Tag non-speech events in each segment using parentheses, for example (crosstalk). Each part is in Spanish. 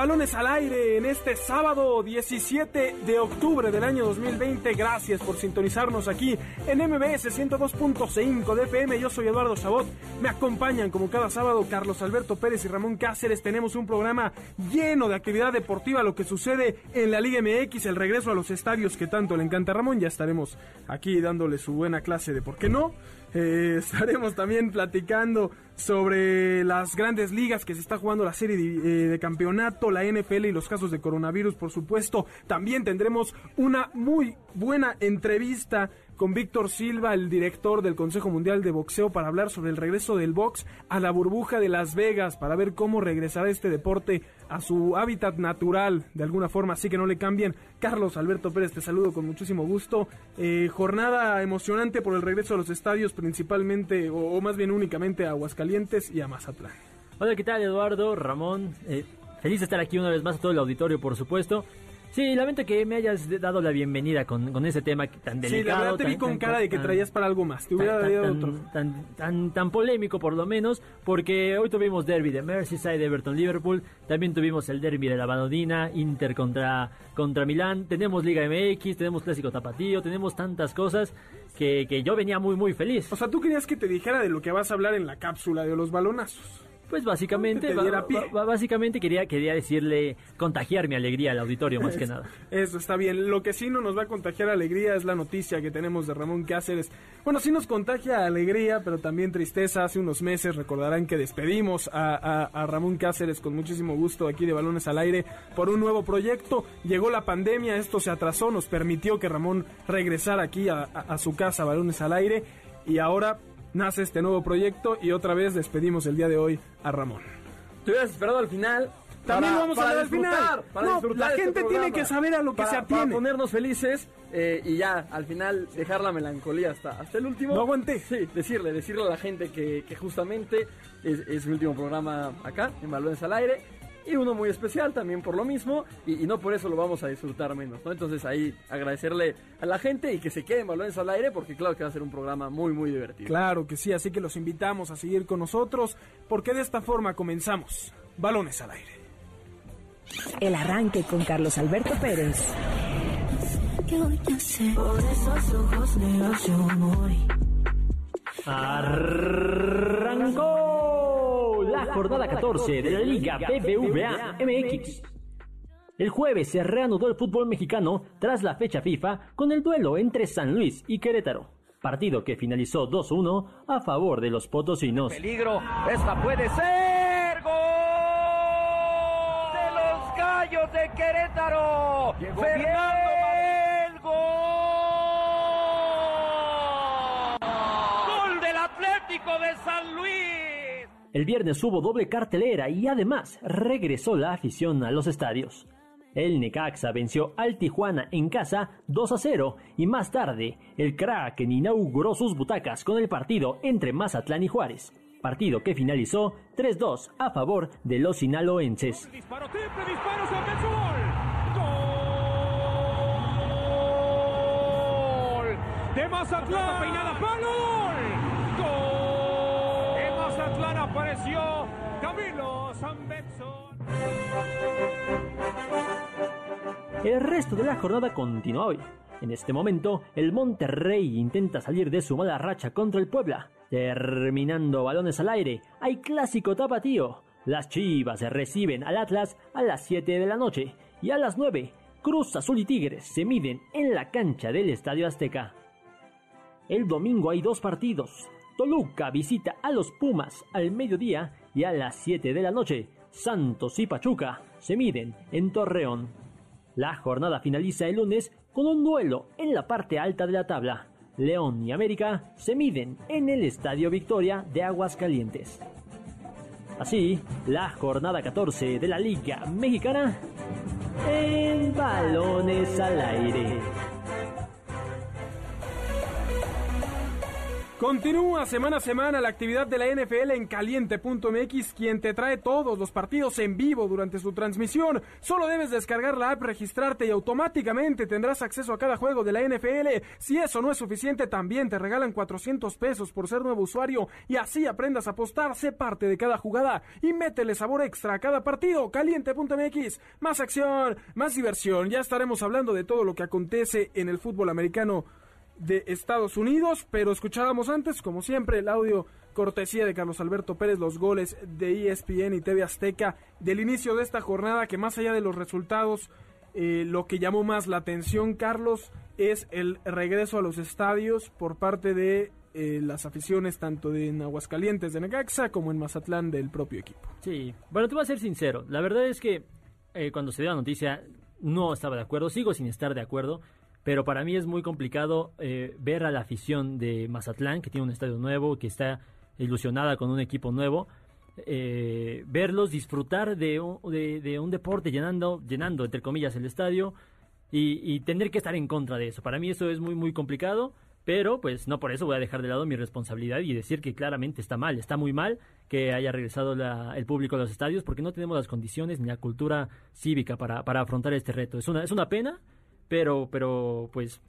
Balones al aire en este sábado 17 de octubre del año 2020. Gracias por sintonizarnos aquí en MBS 102.5 de FM. Yo soy Eduardo Chabot. Me acompañan como cada sábado Carlos Alberto Pérez y Ramón Cáceres. Tenemos un programa lleno de actividad deportiva, lo que sucede en la Liga MX, el regreso a los estadios que tanto le encanta a Ramón. Ya estaremos aquí dándole su buena clase de por qué no. Eh, (laughs) estaremos también platicando sobre las grandes ligas que se está jugando la serie de, eh, de, campeonato, la NFL y los casos de coronavirus, por supuesto. También tendremos una muy buena entrevista con Víctor Silva, el director del Consejo Mundial de Boxeo, para hablar sobre el regreso del box a la burbuja de Las Vegas, para ver cómo regresará este deporte a su hábitat natural, de alguna forma, así que no le cambien. Carlos Alberto Pérez, te saludo con muchísimo gusto. Eh, jornada emocionante por el regreso a los estadios, principalmente, o, más bien únicamente a Aguascalientes y a Mazatlán. Hola, ¿qué tal Eduardo, Ramón? Eh, feliz de estar aquí una vez más a todo el auditorio, por supuesto. Sí, lamento que me hayas dado la bienvenida con, con ese tema tan delicado. Sí, la verdad te tan, vi con tan, cara de que tan, traías para algo más. Te hubiera tan, dado tan, otro. Tan, tan, polémico por lo menos, porque hoy tuvimos derby de Merseyside, Everton, Liverpool. También tuvimos el derby de la Banodina, Inter contra, contra Milán. Tenemos Liga MX, tenemos Clásico Tapatío, tenemos tantas cosas que, que yo venía muy, muy feliz. O sea, tú querías que te dijera de lo que vas a hablar en la cápsula de los balonazos. Pues básicamente, básicamente quería, quería decirle, contagiar mi alegría al auditorio más que nada. Eso está bien. Lo que sí no nos va a contagiar alegría es la noticia que tenemos de Ramón Cáceres. Bueno, sí nos contagia alegría, pero también tristeza. Hace unos meses recordarán que despedimos a, a, a Ramón Cáceres con muchísimo gusto aquí de Balones al Aire por un nuevo proyecto. Llegó la pandemia, esto se atrasó, nos permitió que Ramón regresara aquí a, a su casa, Balones al Aire. Y ahora nace este nuevo proyecto y otra vez despedimos el día de hoy a Ramón. Te hubieras esperado al final. También para, vamos para a ver al final. Para no, disfrutar la este gente programa, tiene que saber a lo que para, se atiene. Para ponernos felices eh, y ya, al final, dejar la melancolía hasta, hasta el último. No aguanté. Sí, decirle, decirle a la gente que, que justamente es, es mi último programa acá, en Balones al Aire y uno muy especial también por lo mismo y, y, no por eso lo vamos a disfrutar menos, ¿no? Entonces ahí agradecerle a la gente y que se queden balones al aire porque claro que va a ser un programa muy muy divertido. Claro que sí, así que los invitamos a seguir con nosotros porque de esta forma comenzamos Balones al aire. El arranque con Carlos Alberto Pérez. Arrancó la jornada 14 de la Liga BBVA MX. El jueves se reanudó el fútbol mexicano tras la fecha FIFA con el duelo entre San Luis y Querétaro. Partido que finalizó 2-1 a favor de los potosinos. Peligro, esta puede ser gol de los gallos de Querétaro. Llegó Fernando el gol. Gol del Atlético de San Luis. El viernes hubo doble cartelera y además regresó la afición a los estadios. El Necaxa venció al Tijuana en casa 2 a 0 y más tarde el Kraken inauguró sus butacas con el partido entre Mazatlán y Juárez, partido que finalizó 3-2 a favor de los sinaloenses. Disparo triple, disparo, gol. Gol de Mazatlán, peinada palo, gol. Apareció Camilo. El resto de la jornada continúa hoy. En este momento, el Monterrey intenta salir de su mala racha contra el Puebla. Terminando balones al aire, hay clásico tapatío. Las Chivas reciben al Atlas a las 7 de la noche y a las 9, Cruz Azul y Tigres se miden en la cancha del Estadio Azteca. El domingo hay dos partidos. Toluca visita a los Pumas al mediodía y a las 7 de la noche. Santos y Pachuca se miden en Torreón. La jornada finaliza el lunes con un duelo en la parte alta de la tabla. León y América se miden en el Estadio Victoria de Aguascalientes. Así, la jornada 14 de la Liga Mexicana en balones al aire. Continúa semana a semana la actividad de la NFL en caliente.mx, quien te trae todos los partidos en vivo durante su transmisión. Solo debes descargar la app, registrarte y automáticamente tendrás acceso a cada juego de la NFL. Si eso no es suficiente, también te regalan 400 pesos por ser nuevo usuario y así aprendas a apostar, sé parte de cada jugada y métele sabor extra a cada partido. Caliente.mx, más acción, más diversión. Ya estaremos hablando de todo lo que acontece en el fútbol americano de Estados Unidos, pero escuchábamos antes, como siempre, el audio cortesía de Carlos Alberto Pérez, los goles de ESPN y TV Azteca del inicio de esta jornada, que más allá de los resultados, eh, lo que llamó más la atención, Carlos, es el regreso a los estadios por parte de eh, las aficiones tanto de en Aguascalientes de Necaxa como en Mazatlán del propio equipo. Sí, bueno, te voy a ser sincero, la verdad es que eh, cuando se dio la noticia no estaba de acuerdo, sigo sin estar de acuerdo pero para mí es muy complicado eh, ver a la afición de Mazatlán, que tiene un estadio nuevo, que está ilusionada con un equipo nuevo, eh, verlos disfrutar de un, de, un deporte llenando, llenando, entre comillas, el estadio y, tener que estar en contra de eso. Para mí eso es muy, muy complicado. Pero pues no por eso voy a dejar de lado mi responsabilidad y decir que claramente está mal, está muy mal que haya regresado el público a los estadios porque no tenemos las condiciones ni la cultura cívica para, para afrontar este reto. Es una, es una pena, pero, pero pues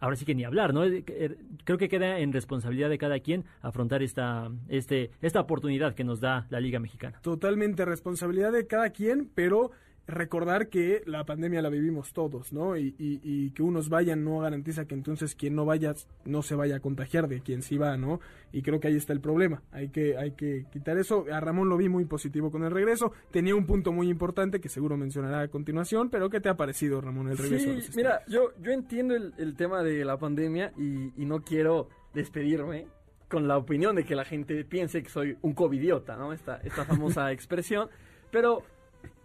ahora sí que ni hablar, ¿no? Er, creo que queda en responsabilidad de cada quien afrontar esta, este, esta oportunidad que nos da la Liga Mexicana. Totalmente responsabilidad de cada quien, pero recordar que la pandemia la vivimos todos, ¿no? Y, y, que unos vayan no garantiza que entonces quien no vaya no se vaya a contagiar de quien sí va, ¿no? Y creo que ahí está el problema. Hay que, hay que quitar eso. A Ramón lo vi muy positivo con el regreso. Tenía un punto muy importante que seguro mencionará a continuación, pero ¿qué te ha parecido, Ramón, el regreso? Sí, mira, yo, yo entiendo el, el tema de la pandemia y, y no quiero despedirme con la opinión de que la gente piense que soy un covidiota, ¿no? Esta, esta famosa (laughs) expresión. Pero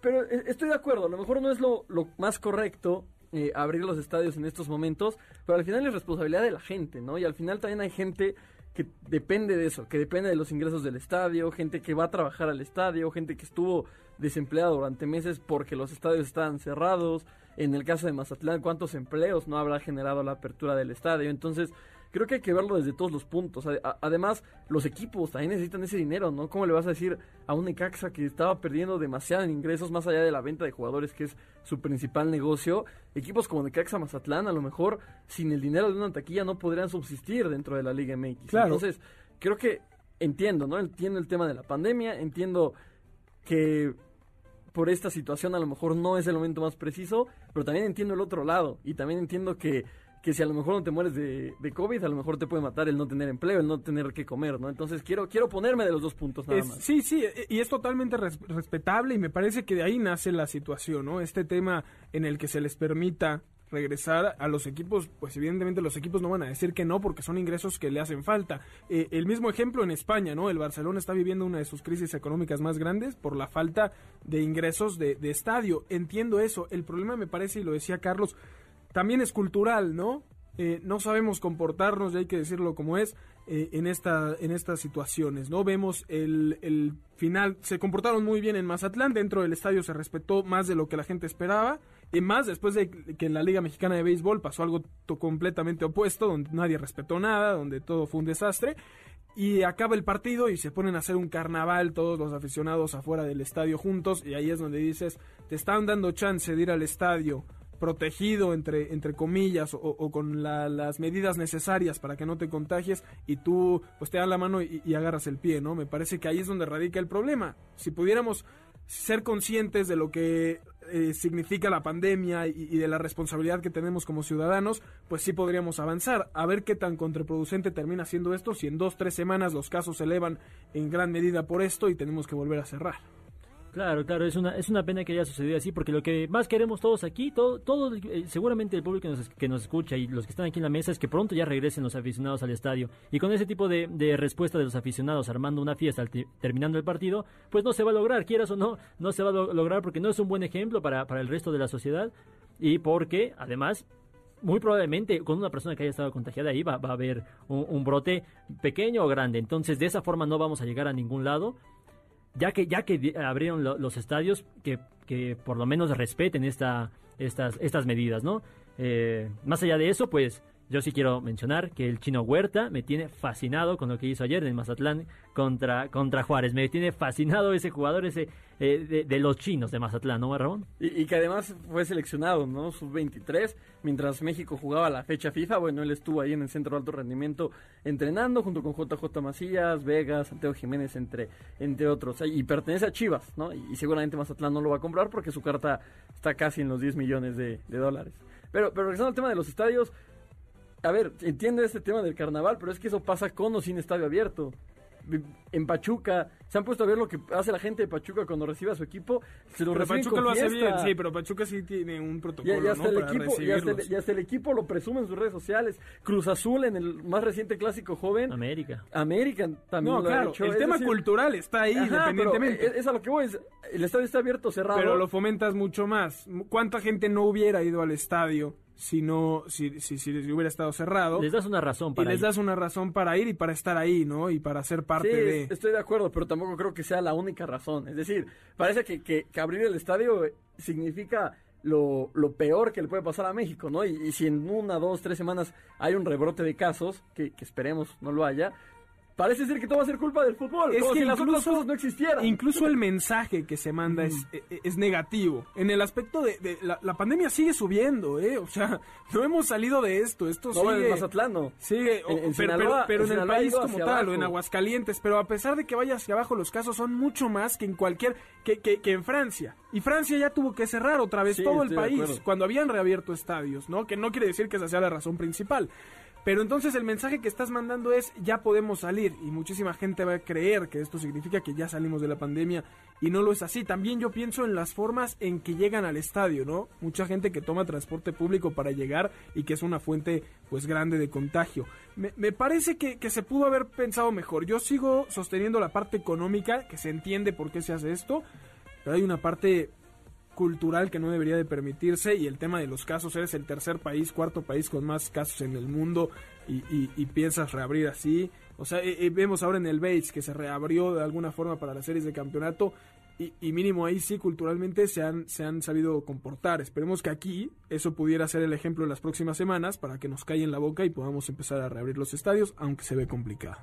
pero eh, estoy de acuerdo, a lo mejor no es lo, más correcto eh, abrir los estadios en estos momentos, pero al final es responsabilidad de la gente, ¿no? Y al final también hay gente que depende de eso, que depende de los ingresos del estadio, gente que va a trabajar al estadio, gente que estuvo desempleada durante meses porque los estadios estaban cerrados. En el caso de Mazatlán, ¿cuántos empleos no habrá generado la apertura del estadio? Entonces, creo que hay que verlo desde todos los puntos. Además, los equipos también necesitan ese dinero, ¿no? ¿Cómo le vas a decir a un Necaxa que estaba perdiendo demasiado en ingresos más allá de la venta de jugadores, que es su principal negocio? Equipos como Necaxa Mazatlán, a lo mejor sin el dinero de una taquilla no podrían subsistir dentro de la Liga MX. Entonces, creo que entiendo, ¿no? Entiendo el tema de la pandemia, entiendo que por esta situación a lo mejor no es el momento más preciso, pero también entiendo el otro lado y también entiendo que que si a lo mejor no te mueres de, de, COVID, a lo mejor te puede matar el no tener empleo, el no tener que comer, ¿no? Entonces quiero, quiero ponerme de los dos puntos nada más. Sí, sí, e, y es totalmente respetable y me parece que de ahí nace la situación, ¿no? Este tema en el que se les permita regresar a los equipos, pues evidentemente los equipos no van a decir que no porque son ingresos que le hacen falta. Eh, el mismo ejemplo en España, ¿no? El Barcelona está viviendo una de sus crisis económicas más grandes por la falta de ingresos de, de estadio. Entiendo eso. El problema me parece, y lo decía Carlos, también es cultural, ¿no? Eh, no sabemos comportarnos, y hay que decirlo como es, eh, en, esta, en estas situaciones, ¿no? Vemos el, el, final, se comportaron muy bien en Mazatlán, dentro del estadio se respetó más de lo que la gente esperaba, y más después de que en la Liga Mexicana de Béisbol pasó algo completamente opuesto, donde nadie respetó nada, donde todo fue un desastre, y acaba el partido y se ponen a hacer un carnaval todos los aficionados afuera del estadio juntos, y ahí es donde dices, te están dando chance de ir al estadio protegido entre, entre comillas o, con las medidas necesarias para que no te contagies y tú pues te dan la mano y, agarras el pie, ¿no? Me parece que ahí es donde radica el problema. Si pudiéramos ser conscientes de lo que eh, significa la pandemia y, y, de la responsabilidad que tenemos como ciudadanos, pues sí podríamos avanzar. A ver qué tan contraproducente termina siendo esto si en dos, tres semanas los casos se elevan en gran medida por esto y tenemos que volver a cerrar. Claro, claro, es una, es una pena que haya sucedido así, porque lo que más queremos todos aquí, todo, todo eh, seguramente el público que nos, que nos escucha y los que están aquí en la mesa es que pronto ya regresen los aficionados al estadio. Y con ese tipo de, de respuesta de los aficionados armando una fiesta terminando el partido, pues no se va a lograr, quieras o no, no se va a lograr porque no es un buen ejemplo para, para el resto de la sociedad y porque además muy probablemente con una persona que haya estado contagiada ahí va, va a haber un, brote pequeño o grande. Entonces, de esa forma no vamos a llegar a ningún lado. Ya que ya que abrieron lo- los estadios, que, que por lo menos respeten esta, estas, estas medidas, ¿no? Eh, más allá de eso, pues yo sí quiero mencionar que el chino Huerta me tiene fascinado con lo que hizo ayer en Mazatlán contra, contra Juárez. Me tiene fascinado ese jugador ese eh, de, los chinos de Mazatlán, ¿no, Ramón? Y, que además fue seleccionado, ¿no? Sub-23, mientras México jugaba la fecha FIFA, bueno, él estuvo ahí en el centro de alto rendimiento entrenando junto con JJ Macías, Vegas, Santiago Jiménez, entre, entre otros. Y pertenece a Chivas, ¿no? Y, y seguramente Mazatlán no lo va a comprar porque su carta está casi en los 10 millones de, de dólares. Pero, pero regresando al tema de los estadios, a ver, entiendo este tema del carnaval, pero es que eso pasa con o sin estadio abierto. En Pachuca, se han puesto a ver lo que hace la gente de Pachuca cuando recibe a su equipo. Se lo Pero reciben Pachuca con lo hace fiesta. bien, sí, pero Pachuca sí tiene un protocolo, y hasta ¿no? el Para equipo, y, hasta el, recibirlos. y hasta el equipo lo presume en sus redes sociales. Cruz Azul en el más reciente clásico joven. América. América también No, lo ha claro, hecho. el Es tema decir, cultural está ahí, ajá, independientemente. es, es a lo que voy. es- el estadio está abierto o cerrado. Pero lo fomentas mucho más. ¿Cuánta gente no hubiera ido al estadio si no, si, si, si hubiera estado cerrado? Les das una razón y para les ir. das una razón para ir y para estar ahí, ¿no? Y para ser parte Sí, de... estoy de acuerdo, pero tampoco creo que sea la única razón. Es decir, parece que, que- que abrir el estadio significa lo, lo peor que le puede pasar a México, ¿no? Y, y si en una, dos, tres semanas hay un rebrote de casos, que, que esperemos no lo haya, parece ser que todo va a ser culpa del fútbol. Es como que si las incluso- cosas no existieran. Incluso el mensaje que se manda es, e- es negativo. En el aspecto de, de la, la pandemia sigue subiendo, ¿eh? O sea, (laughs) no hemos salido de esto. Esto no, en sigue... Mazatlán no. Sigue, En- en pero, Sinaloa- pero- pero en en, el país como tal, abajo. o en Aguascalientes, pero a pesar de que vaya hacia abajo, los casos son mucho más que en cualquier, que, que, que en Francia. Y Francia ya tuvo que cerrar otra vez Sí, todo el país, cuando habían reabierto estadios, ¿no? Que no quiere decir que esa sea la razón principal. Pero entonces el mensaje que estás mandando es ya podemos salir y muchísima gente va a creer que esto significa que ya salimos de la pandemia y no lo es así. También yo pienso en las formas en que llegan al estadio, ¿no? Mucha gente que toma transporte público para llegar y que es una fuente pues grande de contagio. Me, parece que, que se pudo haber pensado mejor. Yo sigo sosteniendo la parte económica, que se entiende por qué se hace esto, pero hay una parte cultural que no debería de permitirse y el tema de los casos, eres el tercer país, cuarto país con más casos en el mundo y, y- y piensas reabrir así. O sea, eh, eh, vemos ahora en el Bates que se reabrió de alguna forma para las series de campeonato y, mínimo ahí sí culturalmente se han, se han sabido comportar. Esperemos que aquí eso pudiera ser el ejemplo en las próximas semanas para que nos callen la boca y podamos empezar a reabrir los estadios, aunque se ve complicado.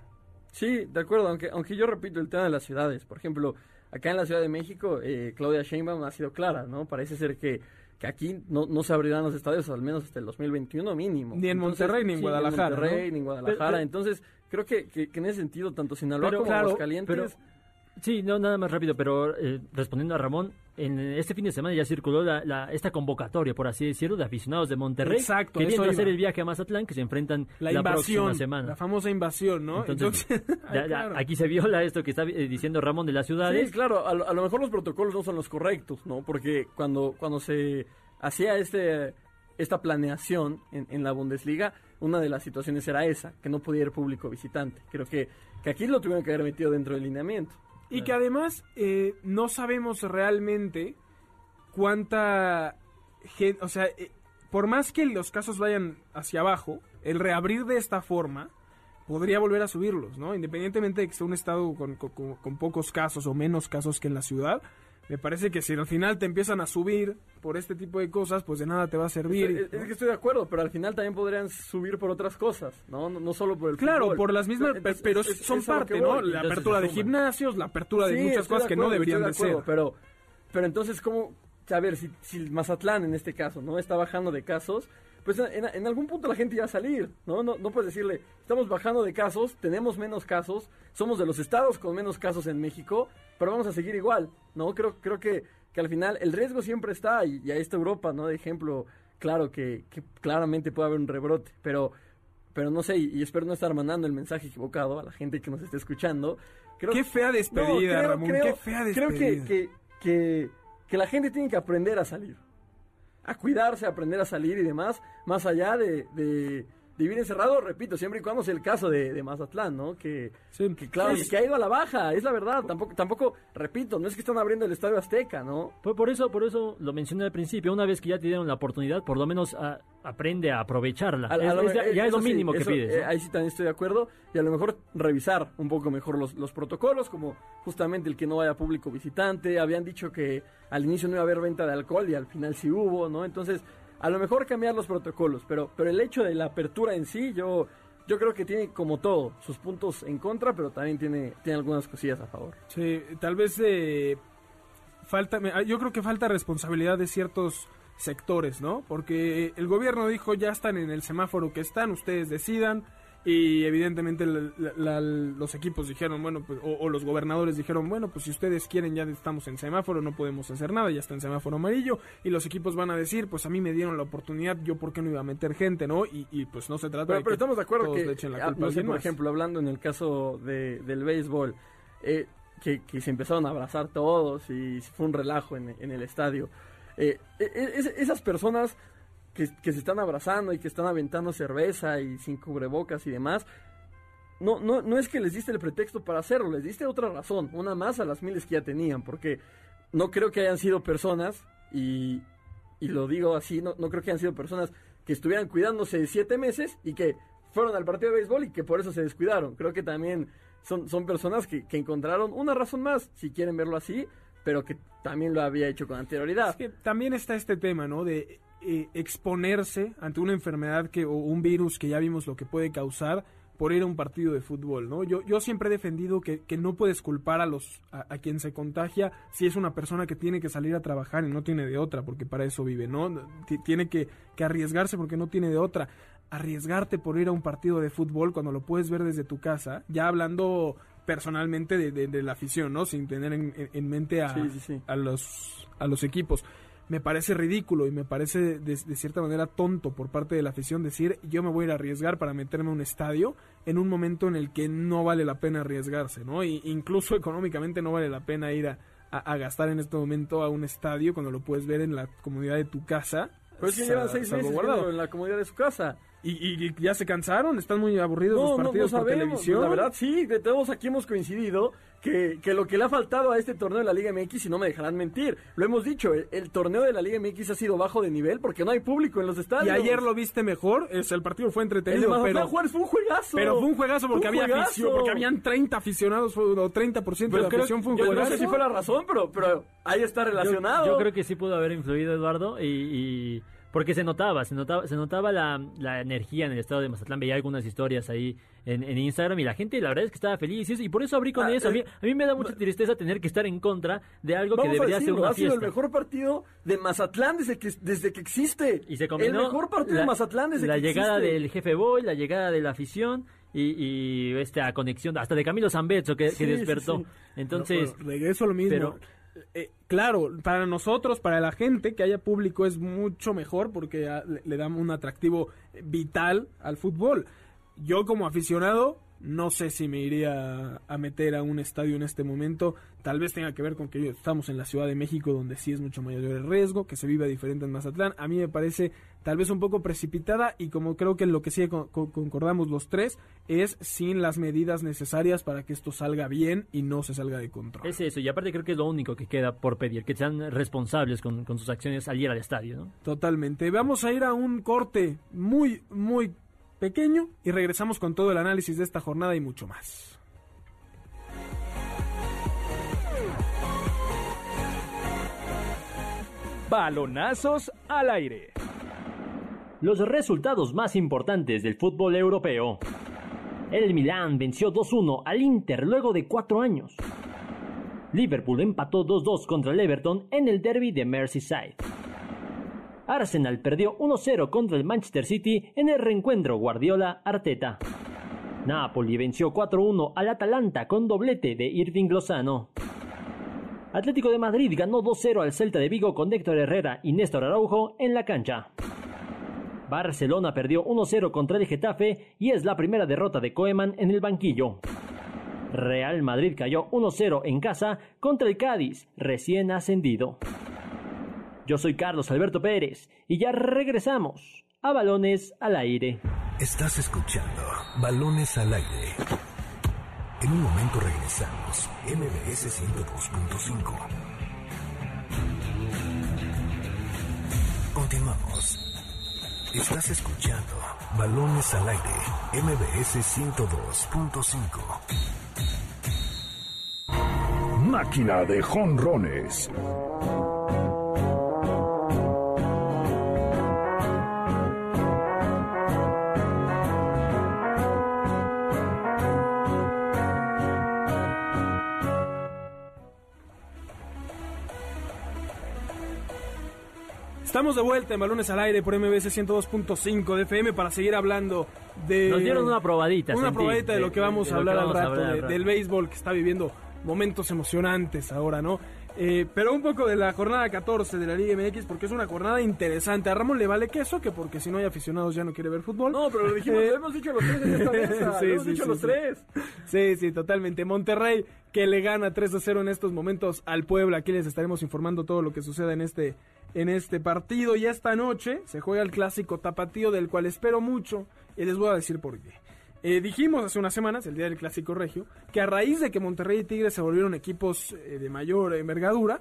Sí, de acuerdo, aunque, aunque yo repito el tema de las ciudades. Por ejemplo, acá en la Ciudad de México, eh, Claudia Sheinbaum ha sido clara, ¿no? Parece ser que, que aquí no, no se abrirán los estadios al menos hasta el 2021 mínimo. Ni en Monterrey, ni en sí, Guadalajara, Ni en Monterrey, ¿no? ni en Guadalajara. Pero- Entonces, creo que, que, que en ese sentido, tanto Sinaloa Pero, como claro, Aguascalientes... pero- Sí, no, nada más rápido, pero eh, respondiendo a Ramón, en este fin de semana ya circuló la, la- esta convocatoria, por así decirlo, de aficionados de Monterrey, Exacto, queriendo hacer iba. el viaje a Mazatlán, que se enfrentan La, la, invasión, próxima semana. la famosa invasión, ¿no? Entonces, Entonces, (laughs) (laughs) ya- Ay, ya, claro. aquí se viola esto que está eh, diciendo Ramón de las ciudades. Sí, claro, a lo, a lo mejor los protocolos no son los correctos, ¿no? Porque cuando, cuando se hacía este esta planeación en, en la Bundesliga, una de las situaciones era esa, que no podía ir público visitante. Creo que, que aquí lo tuvieron que haber metido dentro del lineamiento. Y que además eh, no sabemos realmente cuánta gente, o sea, eh, por más que los casos vayan hacia abajo, el reabrir de esta forma podría volver a subirlos, ¿no? Independientemente de que sea un estado con, con- pocos casos o menos casos que en la ciudad, me parece que si al final te empiezan a subir por este tipo de cosas, pues de nada te va a servir. Es, es que estoy de acuerdo, pero al final también podrían subir por otras cosas, ¿no? No, no solo por el Claro, fútbol. por las mismas, Entonces, pero es- son parte, ¿no? La apertura de gimnasios, la apertura de Sí, muchas cosas que no deberían de ser. Pero, pero entonces, ¿cómo? A ver, si, si Mazatlán en este caso, ¿no? Está bajando de casos, pues en, en algún punto la gente ya va a salir, ¿no? ¿no? No puedes decirle, estamos bajando de casos, tenemos menos casos, somos de los estados con menos casos en México, pero vamos a seguir igual, ¿no? Creo, creo que, que al final el riesgo siempre está, y, y ahí está Europa, ¿no? De ejemplo, claro que, que claramente puede haber un rebrote, pero pero no sé, y, y espero no estar mandando el mensaje equivocado a la gente que nos esté escuchando. Creo, Qué fea despedida, No, creo- Ramón, creo- qué fea Creo despedida. que, que, que la gente tiene que aprender a salir. A cuidarse, a aprender a salir y demás, más allá de, de, divide encerrado, repito, siempre y cuando sea el caso de, de Mazatlán, ¿no? Que, Sí. que claro, Sí. que ha ido a la baja, es la verdad. Tampoco, tampoco, repito, no es que están abriendo el Estadio Azteca, ¿no? Por, por eso, por eso lo mencioné al principio. Una vez que ya te dieron la oportunidad, por lo menos ah, aprende a aprovecharla. A- a Es- lo es ya, es lo sí, mínimo que eso, pides. eh, ¿no? ahí sí también estoy de acuerdo. Y a lo mejor revisar un poco mejor los, los protocolos, como justamente el que no vaya público visitante. Habían dicho que al inicio no iba a haber venta de alcohol y al final sí hubo, ¿no? Entonces, a lo mejor cambiar los protocolos. Pero, pero el hecho de la apertura en sí, yo, yo creo que tiene como todo sus puntos en contra, pero también tiene, tiene algunas cosillas a favor. Sí, tal vez eh, falta, ah, yo creo que falta responsabilidad de ciertos sectores, ¿no? Porque el gobierno dijo ya están en el semáforo que están, ustedes decidan y evidentemente la- la- la- los equipos dijeron, bueno, pues, o, o los gobernadores dijeron, bueno, pues si ustedes quieren ya estamos en semáforo, no podemos hacer nada, ya está en semáforo amarillo y los equipos van a decir, pues a mí me dieron la oportunidad, yo por qué no iba a meter gente, ¿no? Y, y, pues no se trata Pero, de pero que estamos de acuerdo todos que, le echen la culpa a no sé, por ejemplo, hablando en el caso de, del béisbol, eh, que, que se empezaron a abrazar todos y fue un relajo en, en el estadio. Eh, e- e- es- esas personas que, que se están abrazando y que están aventando cerveza y sin cubrebocas y demás, no, no, no es que les diste el pretexto para hacerlo, les diste otra razón, una más a las miles que ya tenían, porque no creo que hayan sido personas, y, y lo digo así, no, no creo que hayan sido personas que estuvieran cuidándose de siete meses y que fueron al partido de béisbol y que por eso se descuidaron. Creo que también son, son personas que, que encontraron una razón más, si quieren verlo así, pero que también lo había hecho con anterioridad. Es que también está este tema, ¿no? De eh, exponerse ante una enfermedad que, o un virus que ya vimos lo que puede causar por ir a un partido de fútbol, ¿no? Yo, yo siempre he defendido que, que no puedes culpar a los a, a quien se contagia si es una persona que tiene que salir a trabajar y no tiene de otra, porque para eso vive, ¿no? Ti- Tiene que, que arriesgarse porque no tiene de otra. Arriesgarte por ir a un partido de fútbol cuando lo puedes ver desde tu casa, ya hablando personalmente de, de- de la afición, ¿no? Sin tener en, en- en mente a, Sí, sí, sí. a los a los equipos. Me parece ridículo y me parece de, de cierta manera tonto por parte de la afición decir yo me voy a ir a arriesgar para meterme a un estadio en un momento en el que no vale la pena arriesgarse, ¿no? Y incluso (laughs) económicamente no vale la pena ir a, a- a gastar en este momento a un estadio cuando lo puedes ver en la comodidad de tu casa. Pero es que llevan seis meses en la comodidad de su casa. Y, y- y ya se cansaron, están muy aburridos No, los no, no partidos por sabemos. televisión. La verdad, sí, de todos aquí hemos coincidido que, que lo que le ha faltado a este torneo de la Liga MX, y no me dejarán mentir, lo hemos dicho, el, el torneo de la Liga MX ha sido bajo de nivel porque no hay público en los Y estadios. ayer lo viste mejor, es, el partido fue El de entretenido, Mazatlán pero, Juárez fue un juegazo. pero fue un juegazo porque había afición, porque habían 30 aficionados o 30% de Pero la creo- afición fue un yo no sé si fue la razón, pero, pero ahí está Yo- relacionado. Yo, creo que sí pudo haber influido Eduardo y, y- porque se notaba, se notaba, se notaba la, la energía en el estado de Mazatlán. Veía algunas historias ahí en, en Instagram y la gente, la verdad es que estaba feliz y, por eso abrí con Ah, eso. A mí, eh, a mí me da mucha tristeza tener que estar en contra de algo que debería ser decirlo, una ha sido fiesta. el mejor partido de Mazatlán desde que, desde que existe. Y se combinó El mejor partido la- de Mazatlán desde la que llegada existe. del jefe Boy, la llegada de la afición y, y esta conexión hasta de Camilo Zambezzo que, Sí, despertó. sí. Entonces, regreso a lo mismo. pero- Eh, claro, para nosotros, para la gente, que haya público es mucho mejor porque ah, le, le da un atractivo vital al fútbol. Yo como aficionado no sé si me iría a meter a un estadio en este momento. Tal vez tenga que ver con que estamos en la Ciudad de México donde sí es mucho mayor el riesgo, que se viva diferente en Mazatlán. A mí me parece tal vez un poco precipitada y como creo que lo que sí con- con- concordamos los tres es sin las medidas necesarias para que esto salga bien y no se salga de control. es eso. Y aparte creo que es lo único que queda por pedir, que sean responsables con, con sus acciones al ir al estadio. ¿no? Totalmente. Vamos a ir a un corte muy, muy pequeño y regresamos con todo el análisis de esta jornada y mucho más. Balonazos al aire. Los resultados más importantes del fútbol europeo. El Milán venció 2-1 al Inter luego de cuatro años. Liverpool empató 2-2 contra el Everton en el derby de Merseyside. Arsenal perdió 1-0 contra el Manchester City en el reencuentro Guardiola-Arteta. Napoli venció 4-1 al Atalanta con doblete de Irving Lozano. Atlético de Madrid ganó 2-0 al Celta de Vigo con Héctor Herrera y Néstor Araujo en la cancha. Barcelona perdió 1-0 contra el Getafe y es la primera derrota de Koeman en el banquillo. Real Madrid cayó 1-0 en casa contra el Cádiz, recién ascendido. Yo soy Carlos Alberto Pérez y ya regresamos a Balones al Aire. Estás escuchando Balones al aire. En un momento regresamos. MBS 102.5. Continuamos. Estás escuchando Balones al aire. MBS 102.5. Máquina de jonrones. Estamos de vuelta en Balones al Aire por MBS 102.5 de FM para seguir hablando de... Nos dieron una probadita. Una sentí, probadita de lo que vamos de a hablar al vamos rato, hablar de- del béisbol que está viviendo momentos emocionantes ahora, ¿no? Eh, pero un poco de la jornada 14 de la Liga MX porque es una jornada interesante. A Ramón le vale queso, que porque si no hay aficionados ya no quiere ver fútbol. No, pero lo dijimos, Eh, lo hemos dicho los tres en esta (laughs) mesa. Sí, lo hemos sí, dicho sí, los tres. Sí, sí, totalmente. Monterrey que le gana 3 a 0 en estos momentos al Puebla. Aquí les estaremos informando todo lo que suceda en este, en este partido. Y esta noche se juega el clásico tapatío del cual espero mucho y les voy a decir por qué. Eh, dijimos hace unas semanas, el día del clásico regio, que a raíz de que Monterrey y Tigres se volvieron equipos eh, de mayor envergadura,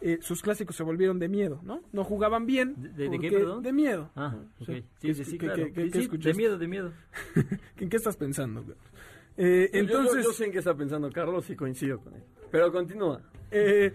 eh, sus clásicos se volvieron de miedo, ¿no? No jugaban bien. ¿De- de qué, perdón? De miedo. Ah, ok. Sí. Sí, sí, ¿Qué- sí, qué- claro. qué- qué Sí, sí, de miedo, de miedo. (laughs) ¿En qué estás pensando? güey? Eh, Yo- yo- entonces, yo, sé en qué está pensando Carlos y coincido con él. Pero continúa. Eh,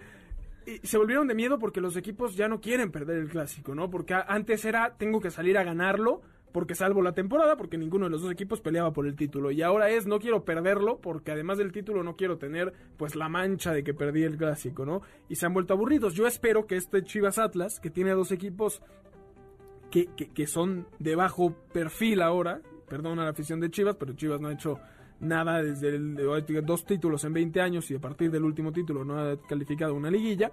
y se volvieron de miedo porque los equipos ya no quieren perder el clásico, ¿no? Porque antes era tengo que salir a ganarlo porque salvo la temporada porque ninguno de los dos equipos peleaba por el título y ahora es no quiero perderlo porque además del título no quiero tener pues la mancha de que perdí el clásico, ¿no? Y se han vuelto aburridos. Yo espero que este Chivas Atlas que tiene dos equipos que, que, que son de bajo perfil ahora. Perdón a la afición de Chivas, pero Chivas no ha hecho nada desde el, de- dos títulos en 20 años y a partir del último título no ha calificado una liguilla.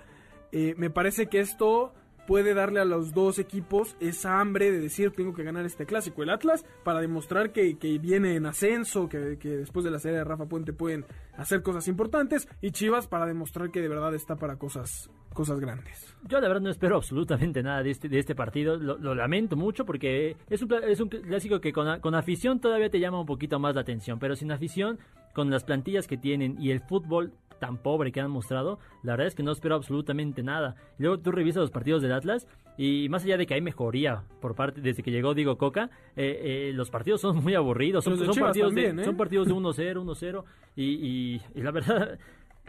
Eh, me parece que esto puede darle a los dos equipos esa hambre de decir tengo que ganar este clásico. El Atlas para demostrar que, que viene en ascenso, que, que después de la serie de Rafa Puente pueden hacer cosas importantes y Chivas para demostrar que de verdad está para cosas, cosas grandes. Yo la verdad no espero absolutamente nada de este, de este partido. Lo, lo lamento mucho porque es un, es un clásico que con, con afición todavía te llama un poquito más la atención. Pero sin afición, con las plantillas que tienen y el fútbol tan pobre que han mostrado, la verdad es que no espero absolutamente nada. Y luego tú revisas los partidos del Atlas y más allá de que hay mejoría por parte desde que llegó Diego Coca, eh, eh, los partidos son muy aburridos. Son, de son partidos, de, también, ¿eh? son partidos de 1-0, 1-0 y, y, y la verdad,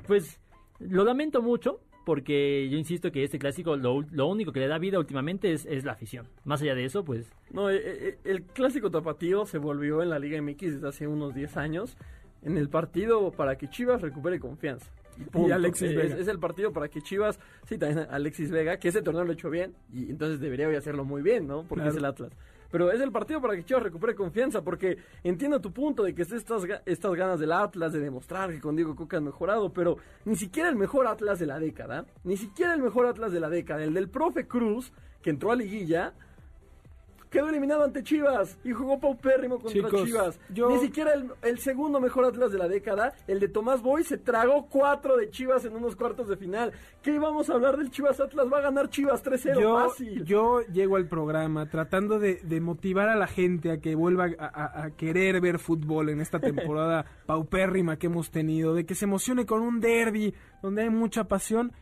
pues lo lamento mucho porque yo insisto que este clásico lo, lo único que le da vida últimamente es, es la afición. Más allá de eso, pues No, eh, eh, el clásico tapatío se volvió en la Liga MX desde hace unos 10 años en el partido para que Chivas recupere confianza. punto. Alexis es, Vega. es el partido para que Chivas, sí, también Alexis Vega, que ese torneo lo ha hecho bien y entonces debería hoy hacerlo muy bien, ¿no? Porque Claro. es el Atlas. Pero es el partido para que Chivas recupere confianza, porque entiendo tu punto de que es estas, estas ganas del Atlas de demostrar que con Diego Coca han mejorado, pero ni siquiera el mejor Atlas de la década, ni siquiera el mejor Atlas de la década, el del profe Cruz, que entró a liguilla, quedó eliminado ante Chivas y jugó paupérrimo contra Chicos, Chivas. yo- Ni siquiera el, el segundo mejor Atlas de la década, el de Tomás Boy, se tragó cuatro de Chivas en unos cuartos de final. ¿Qué vamos a hablar del Chivas Atlas? Va a ganar Chivas 3-0, yo, fácil. yo llego al programa tratando de, de motivar a la gente a que vuelva a, a- a querer ver fútbol en esta (laughs) temporada paupérrima que hemos tenido, de que se emocione con un derby donde hay mucha pasión.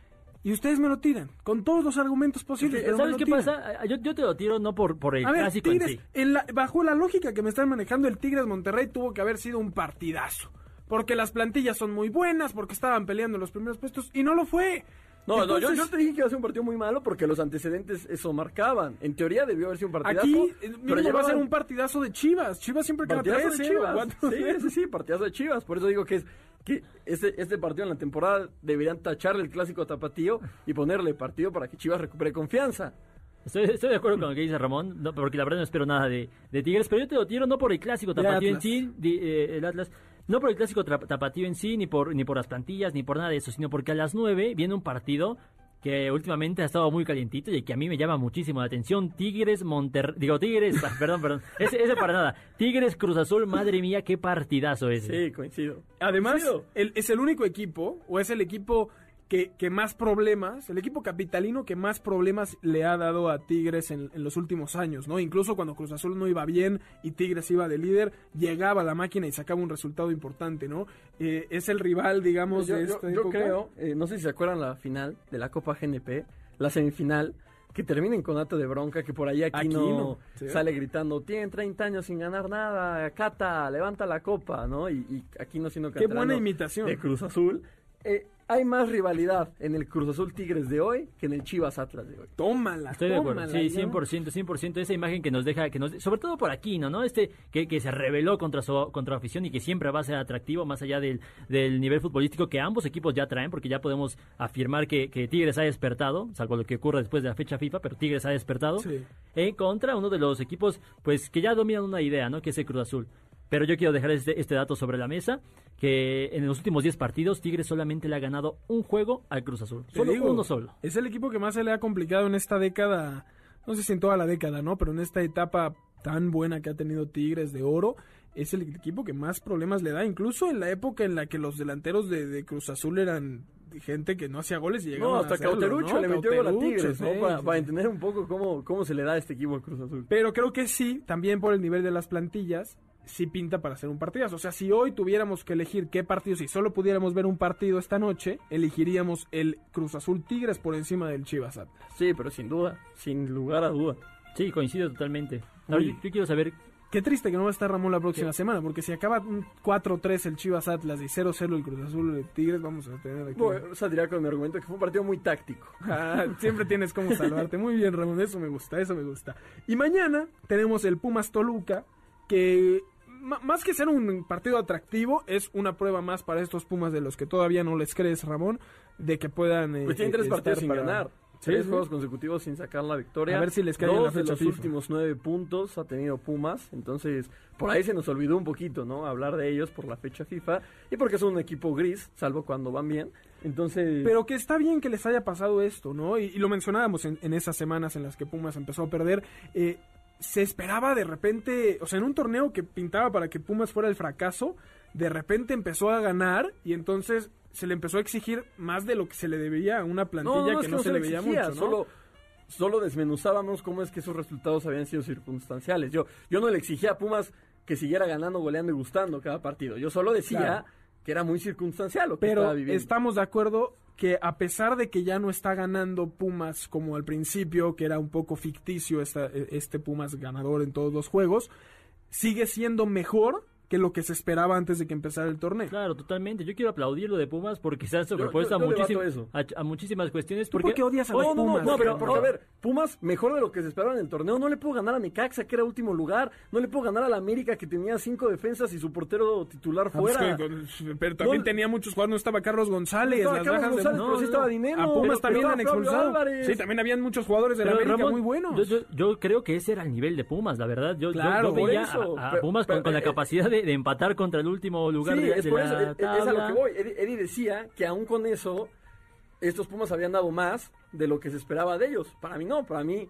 Y ustedes me lo tiran, con todos los argumentos posibles. pero me ¿sabes lo qué tiran. pasa? Ah, Yo, yo te lo tiro no por, por el A ver, clásico Tigres, en sí. en la- bajo la lógica que me están manejando, el Tigres Monterrey tuvo que haber sido un partidazo. Porque las plantillas son muy buenas, porque estaban peleando en los primeros puestos, y no lo fue. No, no, yo, te dije que iba a ser un partido muy malo porque los antecedentes eso marcaban. En teoría debió haber sido un partidazo. Aquí eh, pero mínimo va a ser llevaban- un partidazo de Chivas. Chivas siempre queda Partidazo 3 de Chivas. Sí, 4-0. sí, sí, partidazo de Chivas. Por eso digo que es que este, este partido en la temporada deberían tacharle el clásico tapatío y ponerle partido para que Chivas recupere confianza. Estoy, estoy de acuerdo con lo que dice Ramón, no, porque la verdad no espero nada de, de Tigres, pero yo te lo tiro no por el clásico tapatío en sí, de, eh, el Atlas, no por el clásico tapatío en sí, ni por, ni por las plantillas, ni por nada de eso, sino porque a las 9 viene un partido que últimamente ha estado muy calientito y que a mí me llama muchísimo la atención. Tigres, Monterrey, digo Tigres, (laughs) perdón, perdón, ese, ese para nada. Tigres, Cruz Azul, madre mía, qué partidazo ese. Sí, coincido. Además, Coincido. el- es el único equipo, o es el equipo que, que más problemas, el equipo capitalino que más problemas le ha dado a Tigres en, en los últimos años, ¿no? Incluso cuando Cruz Azul no iba bien y Tigres iba de líder, llegaba la máquina y sacaba un resultado importante, ¿no? Eh, es el rival, digamos, yo, de yo- esta yo época. creo, eh, no sé si se acuerdan la final de la Copa GNP, la semifinal, que termina en conato de bronca, que por ahí aquí no sí. sale gritando, tienen 30 años sin ganar nada, Cata, levanta la copa, ¿no? Y, y aquí no siendo Qué buena imitación. de Cruz Azul. Eh, hay más rivalidad en el Cruz Azul Tigres de hoy que en el Chivas Atlas de hoy. Tómala, Estoy de acuerdo, tómala, sí, ¿no? 100%, 100%, esa imagen que nos deja, que nos, sobre todo por aquí, ¿no? ¿no? Este que, que se rebeló contra su contra afición y que siempre va a ser atractivo más allá del, del nivel futbolístico que ambos equipos ya traen, porque ya podemos afirmar que, que Tigres ha despertado, salvo lo que ocurre después de la fecha FIFA, pero Tigres ha despertado, Sí. eh, contra uno de los equipos pues que ya dominan una idea, ¿no? Que es el Cruz Azul. Pero yo quiero dejar este, este dato sobre la mesa, que en los últimos 10 partidos Tigres solamente le ha ganado un juego al Cruz Azul. Solo digo, uno solo. Es el equipo que más se le ha complicado en esta década, no sé si en toda la década, ¿no? Pero en esta etapa tan buena que ha tenido Tigres de oro, es el equipo que más problemas le da, incluso en la época en la que los delanteros de, de Cruz Azul eran gente que no hacía goles y llegaban No, a hasta hacerlo, Cauterucho ¿no? le metió gol a Tigres, ¿no? sí, para, sí. para entender un poco cómo, cómo se le da a este equipo al Cruz Azul. Pero creo que sí, también por el nivel de las plantillas, sí pinta para hacer un partidazo. O sea, si hoy tuviéramos que elegir qué partido, si solo pudiéramos ver un partido esta noche, elegiríamos el Cruz Azul Tigres por encima del Chivas Atlas. Sí, pero sin duda, sin lugar a duda. Sí, coincido totalmente. Ahora, Uy. yo, yo quiero saber Qué triste que no va a estar Ramón la próxima semana, porque si acaba un 4-3 el Chivas Atlas y 0-0 el Cruz Azul el Tigres, vamos a tener aquí. Bueno, saldría con mi argumento que fue un partido muy táctico. Ah, siempre tienes cómo salvarte. Muy bien, Ramón, eso me gusta, eso me gusta. Y mañana tenemos el Pumas Toluca, que más que ser un partido atractivo, es una prueba más para estos Pumas de los que todavía no les crees, Ramón, de que puedan. eh, Pues tienen eh, tres estar partidos sin para- ganar. Tres sí. juegos consecutivos sin sacar la victoria. A ver si les cae Dos la fecha de los FIFA. últimos nueve puntos ha tenido Pumas. Entonces, por ahí se nos olvidó un poquito, ¿no? Hablar de ellos por la fecha FIFA. Y porque son un equipo gris, salvo cuando van bien. Entonces... Pero que está bien que les haya pasado esto, ¿no? Y, y lo mencionábamos en, en esas semanas en las que Pumas empezó a perder. eh, se esperaba de repente, o sea, en un torneo que pintaba para que Pumas fuera el fracaso, de repente empezó a ganar y entonces se le empezó a exigir más de lo que se le debía a una plantilla que no, se, le veía exigía, mucho. Solo, solo desmenuzábamos cómo es que esos resultados habían sido circunstanciales. Yo, yo no le exigía a Pumas que siguiera ganando, goleando y gustando cada partido. Yo solo decía Claro. Que era muy circunstancial lo que estaba Pero viviendo. estamos de acuerdo que a pesar de que ya no está ganando Pumas como al principio, que era un poco ficticio esta- este Pumas ganador en todos los juegos, sigue siendo mejor que lo que se esperaba antes de que empezara el torneo. Claro, totalmente. Yo quiero aplaudir lo de Pumas porque se ha sobrepuesto yo- yo a, muchísim- eso. a, a muchísimas cuestiones. ¿Tú Porque, por qué odias a Oh, los no, no, Pumas? No, pero No, porque, a ver, Pumas mejor de lo que se esperaba en el torneo. No le puedo ganar a Necaxa, que era último lugar. No le puedo ganar a la América, que tenía cinco defensas y su portero titular Ah, pues fuera. pero también No, tenía muchos jugadores, no estaba Carlos González, estaba las Carlos bajas de- González, no, pero sí no, estaba no. Dinero. A Pumas Pero también han expulsado. Sí, también habían muchos jugadores de la Pero, América Ramón, muy buenos. Yo, yo- yo creo que ese era el nivel de Pumas, la verdad. Yo, Claro, veía eso. a, a Pero- Pumas con, pero, con la eh, capacidad de, de empatar contra el último lugar Sí, de, es de por la eso, es, es a lo que voy. Eddie, Eddie decía que aún con eso, estos Pumas habían dado más de lo que se esperaba de ellos. Para mí no, para mí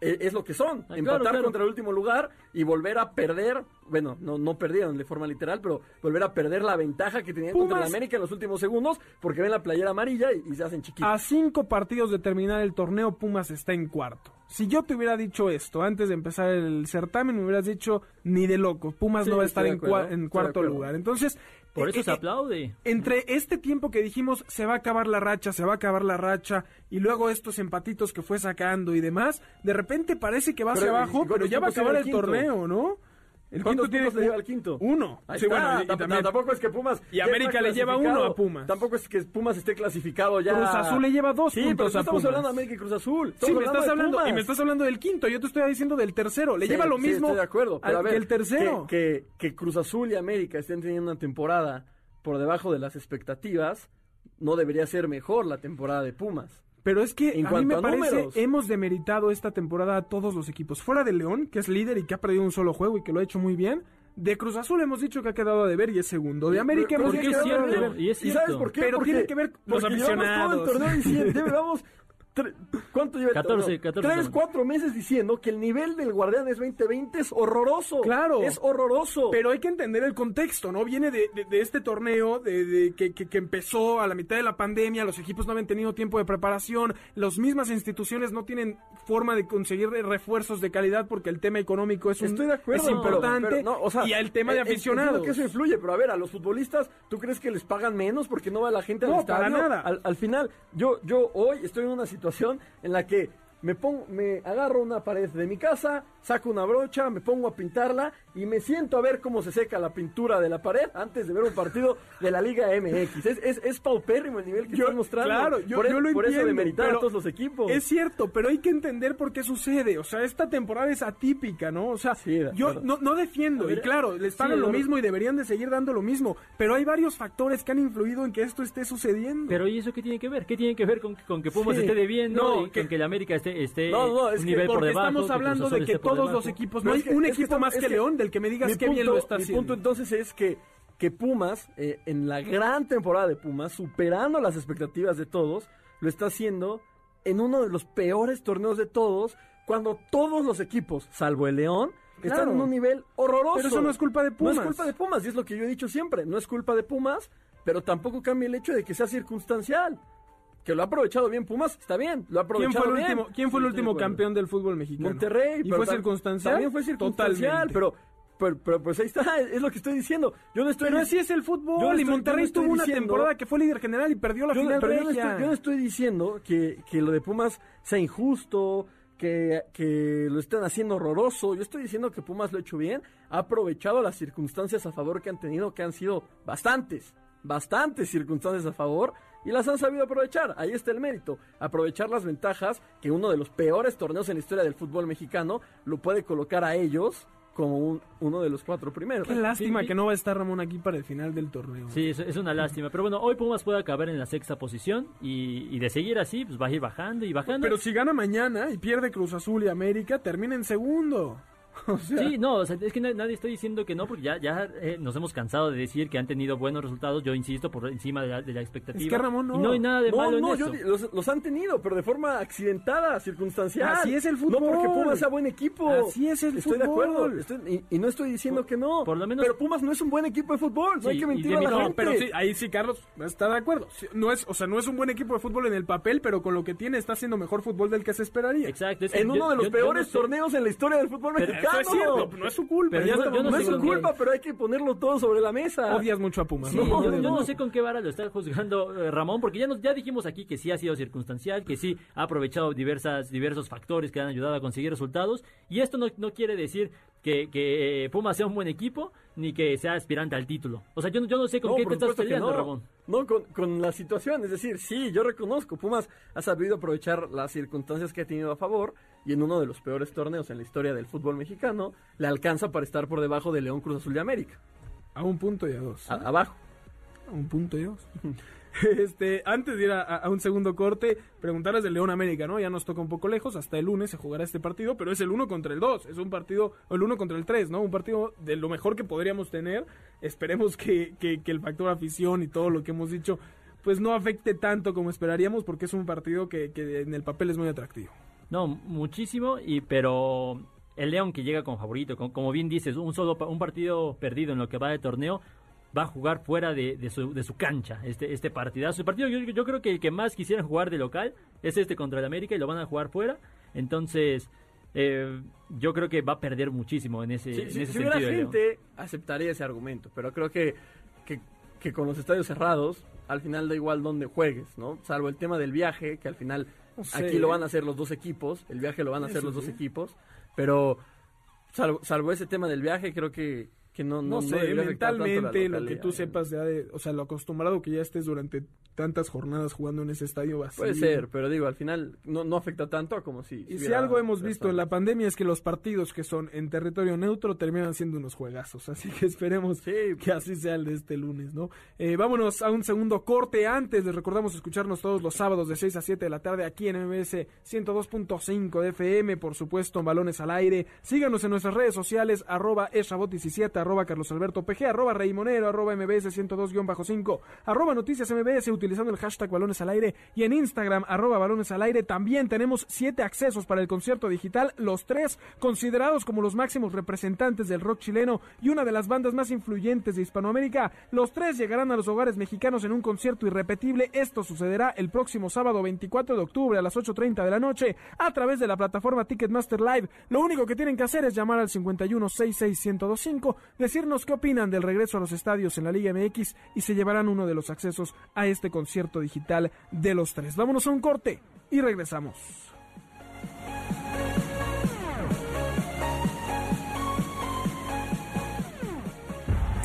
e- es, lo que son. Ah, Empatar claro, claro. contra el último lugar y volver a perder, bueno, no, no perdieron de forma literal, pero volver a perder la ventaja que tenían contra el América en los últimos segundos porque ven la playera amarilla y, y se hacen chiquitos. A cinco partidos de terminar el torneo, Pumas está en cuarto. Si yo te hubiera dicho esto antes de empezar el certamen, me hubieras dicho ni de loco. Pumas Sí, no va a estar en, cua- cuarto lugar. Entonces, Por eso eh, se eh, aplaude. entre este tiempo que dijimos se va a acabar la racha, se va a acabar la racha, y luego estos empatitos que fue sacando y demás, de repente parece que va Pero, hacia ¿y abajo, pero ya va a acabar el el quinto? torneo, ¿no? El ¿Cuántos quinto puntos le lleva al quinto? Uno. Ahí Sí, está, bueno, y- y tam- también- tampoco es que Pumas Y América le lleva uno a Pumas. Tampoco es que Pumas esté clasificado ya. Cruz Azul le lleva dos sí, puntos pero no a estamos Pumas. hablando de América y Cruz Azul. Sí, Estamos me estás hablando, y me estás hablando del quinto, yo te estoy diciendo del tercero. Le Sí, lleva lo sí, mismo estoy de acuerdo, pero a ver, que el tercero. Que, que, que Cruz Azul y América estén teniendo una temporada por debajo de las expectativas, no debería ser mejor la temporada de Pumas. Pero es que En a mí me a parece, números. hemos demeritado esta temporada a todos los equipos. Fuera de León, que es líder y que ha perdido un solo juego y que lo ha hecho muy bien. De Cruz Azul hemos dicho que ha quedado a deber y es segundo. De América hemos dicho es que ha quedado a cierto, deber. y es ¿Y sabes cierto. por qué? Pero Porque- tiene que ver los porque llevamos todo el aficionados. torneo diciendo, (laughs) llevamos tre- ¿cuánto lleva el 14, torneo? 14 Tres, semanas. cuatro meses diciendo que el nivel del Guardianes 2020 es horroroso. Claro. Es horroroso. Pero hay que entender el contexto, ¿no? Viene de, de- de este torneo de, de- que, que- que empezó a la mitad de la pandemia, los equipos no habían tenido tiempo de preparación, las mismas instituciones no tienen forma de conseguir refuerzos de calidad porque el tema económico es, un- Estoy de acuerdo, es importante pero no, o sea, y el tema de eh, eh, aficionados. que eso influye, pero a ver, a los futbolistas, ¿tú crees que les pagan menos porque no va la gente al No, estadio? para nada. Al, al final, yo, yo hoy estoy en una situación en la que me pongo, me agarro una pared de mi casa, saco una brocha, me pongo a pintarla y me siento a ver cómo se seca la pintura de la pared antes de ver un partido de la Liga MX. Es, es, es paupérrimo el nivel que Yo- están mostrando. Claro, yo, por, e- yo lo por eso entiendo, de meritar a pero todos los equipos. Es cierto, pero hay que entender por qué sucede. O sea, esta temporada es atípica, ¿no? O sea, Sí, de yo no, no defiendo. Ver, y claro, les sí, pagan lo mismo y deberían de seguir dando lo mismo. Pero hay varios factores que han influido en que esto esté sucediendo. Pero ¿y eso qué tiene que ver? ¿Qué tiene que ver con, con que Pumas Sí. esté debiendo No, y que- con que el América esté, esté No, no, es un que nivel por Porque debajo? estamos hablando de que todos los equipos, no hay que- un que equipo más que León del que me digas qué bien lo punto- está mi haciendo. punto entonces es que, que Pumas, eh, en la gran temporada de Pumas, superando las expectativas de todos, lo está haciendo en uno de los peores torneos de todos, cuando todos los equipos, salvo el León, están en un nivel horroroso. Pero eso no es culpa de Pumas. No es culpa de Pumas, y es lo que yo he dicho siempre. No es culpa de Pumas, pero tampoco cambia el hecho de que sea circunstancial. Que lo ha aprovechado bien Pumas, está bien. Lo ha ¿Quién aprovechado fue el bien. último, ¿quién fue el Sí, último campeón del fútbol mexicano? Monterrey. ¿Y fue circunstancial? También fue circunstancial, Totalmente. pero, pero, pero pues ahí está, (laughs) es lo que estoy diciendo. Yo no estoy Pero así es el fútbol. Yo no y estoy- Monterrey no tuvo una diciendo- temporada que fue líder general y perdió la yo, final pero yo no, estoy, yo no estoy diciendo que, que lo de Pumas sea injusto, que, que lo estén haciendo horroroso. Yo estoy diciendo que Pumas lo ha hecho bien, ha aprovechado las circunstancias a favor que han tenido, que han sido bastantes, bastantes circunstancias a favor, y las han sabido aprovechar. Ahí está el mérito, aprovechar las ventajas que uno de los peores torneos en la historia del fútbol mexicano lo puede colocar a ellos como un- uno de los cuatro primeros. Qué lástima Sí, que no va a estar Ramón aquí para el final del torneo. Sí, es, es una lástima. Pero bueno, hoy Pumas puede acabar en la sexta posición y, y de seguir así, pues va a ir bajando y bajando. Pero si gana mañana y pierde Cruz Azul y América, termina en segundo. (laughs) O sea, Sí, no, o sea, es que na- nadie está diciendo que no, porque ya, ya eh, nos hemos cansado de decir que han tenido buenos resultados. Yo insisto, por encima de la, de la expectativa. Es que, Ramón, no. Y no hay nada de no, malo no, en yo eso. los, los han tenido, pero de forma accidentada, circunstancial. Así es el No porque fútbol. Pumas sea buen equipo. Así es el Estoy de fútbol. acuerdo. estoy- y, y no estoy diciendo que no. por lo menos- Pero Pumas no es un buen equipo de fútbol. No Sí, hay que mentir de a mi- la no, No, gente. pero sí, ahí sí Carlos está de acuerdo. No es, o sea, no es un buen equipo de fútbol en el papel, pero con lo que tiene está haciendo mejor fútbol del que se esperaría. Exacto. es que En yo- uno de los yo- yo no peores sé- torneos en la historia del fútbol Pero mexicano. Eso es cierto, no es su culpa. Pero yo no- estamos- yo no No sé es su culpa, pero hay que ponerlo todo sobre la mesa. Odias mucho a Pumas. Sí, ¿no? yo, no sé con qué vara lo está juzgando eh, Ramón, porque ya nos ya dijimos aquí que sí ha sido circunstancial, que sí ha aprovechado diversas diversos factores que han ayudado a conseguir resultados, y esto no, no quiere decir que, que Pumas sea un buen equipo ni que sea aspirante al título. O sea, yo, no- yo no sé con No, qué te estás peleando, no. Ramón. No, con, con la situación. Es decir, sí, yo reconozco. Pumas ha sabido aprovechar las circunstancias que ha tenido a favor y en uno de los peores torneos en la historia del fútbol mexicano le alcanza para estar por debajo de León Cruz Azul de América. A un punto y a dos. A- abajo. A un punto y dos. (laughs) Este, antes de ir a, a un segundo corte, preguntarles del León América, ¿no? Ya nos toca un poco lejos, hasta el lunes se jugará este partido, pero es el 1 contra el 2, es un partido, o el 1 contra el 3, ¿no? Un partido de lo mejor que podríamos tener. Esperemos que, que- que el factor afición y todo lo que hemos dicho, pues no afecte tanto como esperaríamos, porque es un partido que, que en el papel es muy atractivo. No, muchísimo, y pero el León que llega con favorito, con- como bien dices, un solo un partido perdido en lo que va de torneo, va a jugar fuera de, de su, de su cancha este, este partidazo. El partido yo, yo creo que el que más quisieran jugar de local es este contra el América y lo van a jugar fuera. Entonces, eh, yo creo que va a perder muchísimo en ese, Sí, en sí, ese si sentido. León. gente, aceptaría ese argumento, pero creo que, que, que con los estadios cerrados, al final da igual dónde juegues, ¿no? Salvo el tema del viaje, que al final Aquí lo van a hacer los dos equipos, el viaje lo van a hacer Eso los dos equipos, pero salvo, salvo ese tema del viaje, creo que, que no, No, no, sé, mentalmente, lo que tú sepas ya de, o sea, lo acostumbrado que ya estés durante tantas jornadas jugando en ese estadio vacío. Puede ser, pero digo, al final no, no afecta tanto como si... Y si algo hemos visto en la pandemia es que los partidos que son en territorio neutro terminan siendo unos juegazos. Así que esperemos Sí. que así sea el de este lunes, ¿no? Eh, vámonos a un segundo corte. Antes les recordamos escucharnos todos los sábados de 6 a 7 de la tarde aquí en MBS 102.5 de FM, por supuesto, en Balones al Aire. Síganos en nuestras redes sociales, arroba eshabot17, arroba Carlos Alberto PG, arroba Reymonero, arroba MBS 102-5, arroba Noticias MBS. Utiliza utilizando el hashtag balones al aire y en Instagram arroba balones al aire también tenemos siete accesos para el concierto digital, los tres considerados como los máximos representantes del rock chileno y una de las bandas más influyentes de Hispanoamérica. Los tres llegarán a los hogares mexicanos en un concierto irrepetible. Esto sucederá el próximo sábado 24 de octubre a las 8.30 de la noche a través de la plataforma Ticketmaster Live. Lo único que tienen que hacer es llamar al 5166125, decirnos qué opinan del regreso a los estadios en la Liga MX y se llevarán uno de los accesos a este concierto digital de los tres. Vámonos a un corte y regresamos.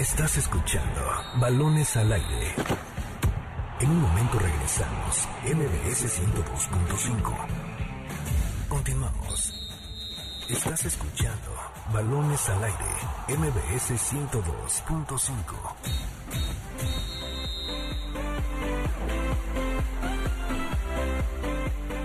Estás escuchando Balones al aire. En un momento regresamos. MBS 102.5. Continuamos. Estás escuchando Balones al aire. MBS 102.5.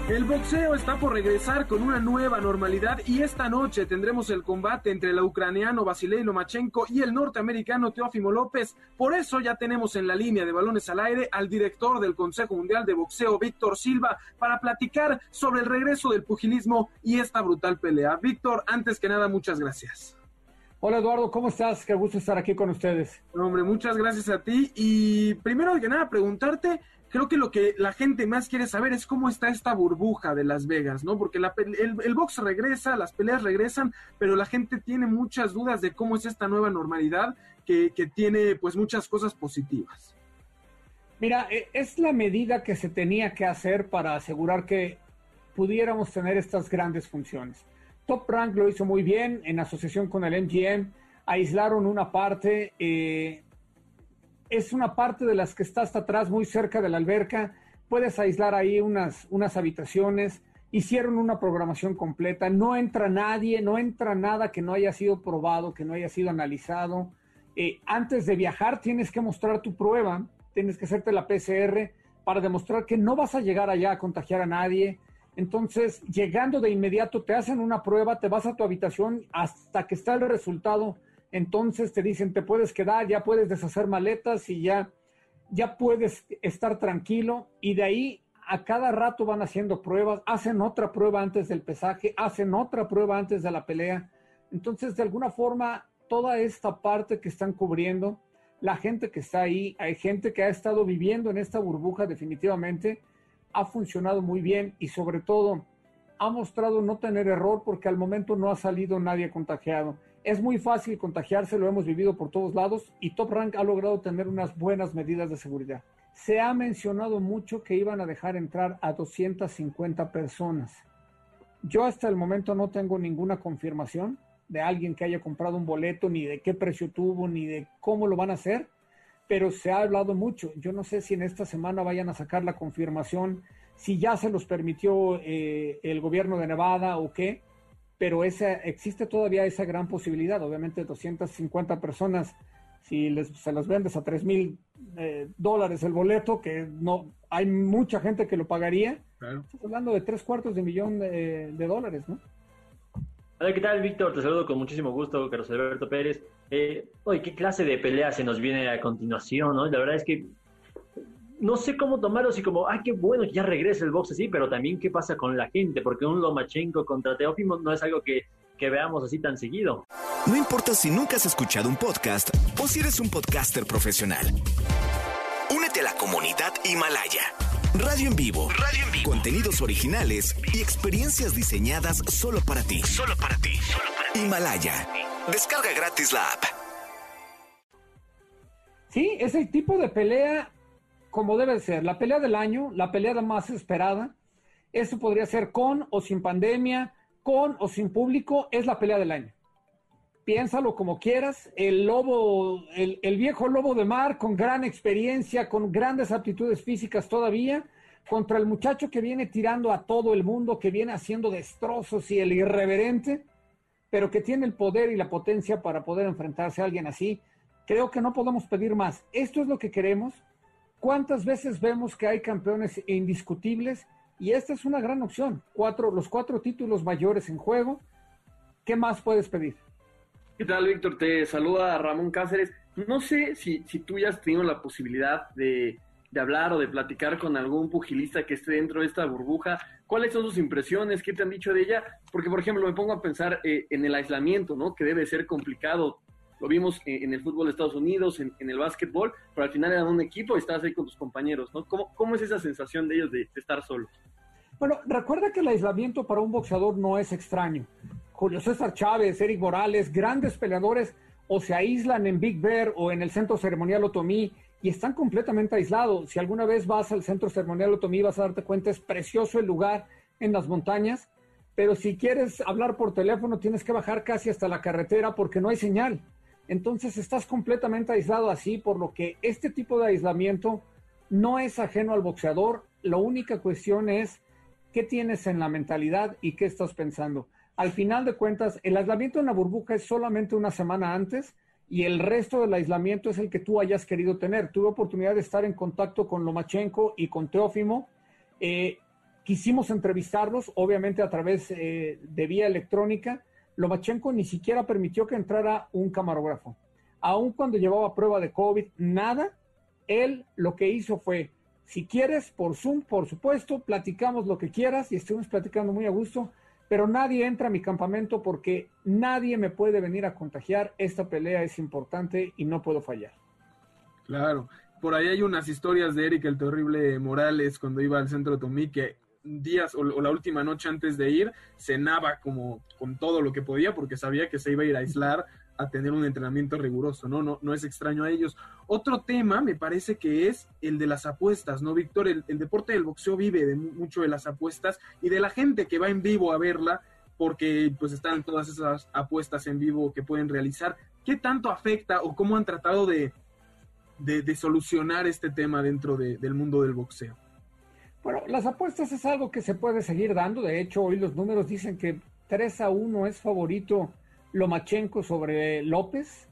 El boxeo está por regresar con una nueva normalidad y esta noche tendremos el combate entre el ucraniano Vasilei Lomachenko y el norteamericano Teófimo López. Por eso ya tenemos en la línea de balones al aire al director del Consejo Mundial de Boxeo, Víctor Silva, para platicar sobre el regreso del pugilismo y esta brutal pelea. Víctor, antes que nada, muchas gracias. Hola Eduardo, ¿cómo estás? Qué gusto estar aquí con ustedes. Hombre, muchas gracias a ti. Y primero que nada, preguntarte, creo que lo que la gente más quiere saber es cómo está esta burbuja de Las Vegas, ¿no? Porque la, el, el, box regresa, las peleas regresan, pero la gente tiene muchas dudas de cómo es esta nueva normalidad que, que tiene pues muchas cosas positivas. Mira, es la medida que se tenía que hacer para asegurar que pudiéramos tener estas grandes funciones. Top Rank lo hizo muy bien en asociación con el MGM, aislaron una parte, eh, es una parte de las que está hasta atrás, muy cerca de la alberca, puedes aislar ahí unas, unas habitaciones, hicieron una programación completa, no entra nadie, no entra nada que no haya sido probado, que no haya sido analizado. Eh, antes de viajar tienes que mostrar tu prueba, tienes que hacerte la PCR para demostrar que no vas a llegar allá a contagiar a nadie. Entonces, llegando de inmediato, te hacen una prueba, te vas a tu habitación hasta que está el resultado. Entonces te dicen, te puedes quedar, ya puedes deshacer maletas y ya, ya puedes estar tranquilo. Y de ahí a cada rato van haciendo pruebas, hacen otra prueba antes del pesaje, hacen otra prueba antes de la pelea. Entonces, de alguna forma, toda esta parte que están cubriendo, la gente que está ahí, hay gente que ha estado viviendo en esta burbuja definitivamente ha funcionado muy bien y sobre todo ha mostrado no tener error porque al momento no ha salido nadie contagiado. Es muy fácil contagiarse, lo hemos vivido por todos lados y Top Rank ha logrado tener unas buenas medidas de seguridad. Se ha mencionado mucho que iban a dejar entrar a 250 personas. Yo hasta el momento no tengo ninguna confirmación de alguien que haya comprado un boleto, ni de qué precio tuvo, ni de cómo lo van a hacer pero se ha hablado mucho. Yo no sé si en esta semana vayan a sacar la confirmación, si ya se los permitió eh, el gobierno de Nevada o qué, pero esa, existe todavía esa gran posibilidad. Obviamente 250 personas, si les, se las vendes a 3 mil eh, dólares el boleto, que no hay mucha gente que lo pagaría, claro. estás hablando de tres cuartos de millón de, de dólares, ¿no? Hola, ¿qué tal, Víctor? Te saludo con muchísimo gusto, Carlos Alberto Pérez. Eh, ¿qué clase de pelea se nos viene a continuación? ¿no? La verdad es que no sé cómo tomarlo así como, ay, qué bueno que ya regrese el box así, pero también qué pasa con la gente, porque un Lomachenko contra Teófimo no es algo que, que veamos así tan seguido. No importa si nunca has escuchado un podcast o si eres un podcaster profesional. Únete a la comunidad Himalaya. Radio en vivo. Radio en vivo. Contenidos originales y experiencias diseñadas solo para ti. Solo para ti. Solo para ti. Himalaya. Descarga gratis la app. Sí, es el tipo de pelea como debe ser. La pelea del año, la pelea más esperada. Eso podría ser con o sin pandemia, con o sin público, es la pelea del año. Piénsalo como quieras. El lobo, el, viejo lobo de mar con gran experiencia, con grandes aptitudes físicas todavía, contra el muchacho que viene tirando a todo el mundo, que viene haciendo destrozos y el irreverente pero que tiene el poder y la potencia para poder enfrentarse a alguien así, creo que no podemos pedir más. Esto es lo que queremos. ¿Cuántas veces vemos que hay campeones indiscutibles? Y esta es una gran opción. Cuatro, los cuatro títulos mayores en juego. ¿Qué más puedes pedir? ¿Qué tal, Víctor? Te saluda Ramón Cáceres. No sé si, tú ya has tenido la posibilidad de, hablar o de platicar con algún pugilista que esté dentro de esta burbuja? ¿Cuáles son sus impresiones? ¿Qué te han dicho de ella? Porque, por ejemplo, me pongo a pensar eh, en el aislamiento, ¿no? Que debe ser complicado. Lo vimos en el fútbol de Estados Unidos, en, el básquetbol, pero al final eran un equipo y estabas ahí con tus compañeros, ¿no? ¿Cómo, es esa sensación de ellos de estar solos? Bueno, recuerda que el aislamiento para un boxeador no es extraño. Julio César Chávez, Eric Morales, grandes peleadores o se aíslan en Big Bear o en el centro ceremonial Otomí y están completamente aislados. Si alguna vez vas al centro ceremonial Otomí vas a darte cuenta, es precioso el lugar en las montañas, pero si quieres hablar por teléfono tienes que bajar casi hasta la carretera porque no hay señal. Entonces estás completamente aislado así, por lo que este tipo de aislamiento no es ajeno al boxeador. La única cuestión es qué tienes en la mentalidad y qué estás pensando. Al final de cuentas, el aislamiento en la burbuja es solamente una semana antes y el resto del aislamiento es el que tú hayas querido tener. Tuve oportunidad de estar en contacto con Lomachenko y con Teófimo. Eh, quisimos entrevistarlos, obviamente a través eh, de vía electrónica. Lomachenko ni siquiera permitió que entrara un camarógrafo. Aun cuando llevaba prueba de COVID, nada. Él lo que hizo fue, si quieres, por Zoom, por supuesto, platicamos lo que quieras y estuvimos platicando muy a gusto pero nadie entra a mi campamento porque nadie me puede venir a contagiar. Esta pelea es importante y no puedo fallar. Claro, por ahí hay unas historias de Eric el Terrible Morales cuando iba al centro Tomí que días o, la última noche antes de ir cenaba como con todo lo que podía porque sabía que se iba a ir a aislar a tener un entrenamiento riguroso, ¿no? No, no es extraño a ellos. Otro tema me parece que es el de las apuestas, ¿no, Víctor? El, deporte del boxeo vive de mucho de las apuestas y de la gente que va en vivo a verla porque pues están todas esas apuestas en vivo que pueden realizar. ¿Qué tanto afecta o cómo han tratado de, de, solucionar este tema dentro del mundo del boxeo? Bueno, las apuestas es algo que se puede seguir dando. De hecho, hoy los números dicen que 3 a 1 es favorito Lomachenko sobre López.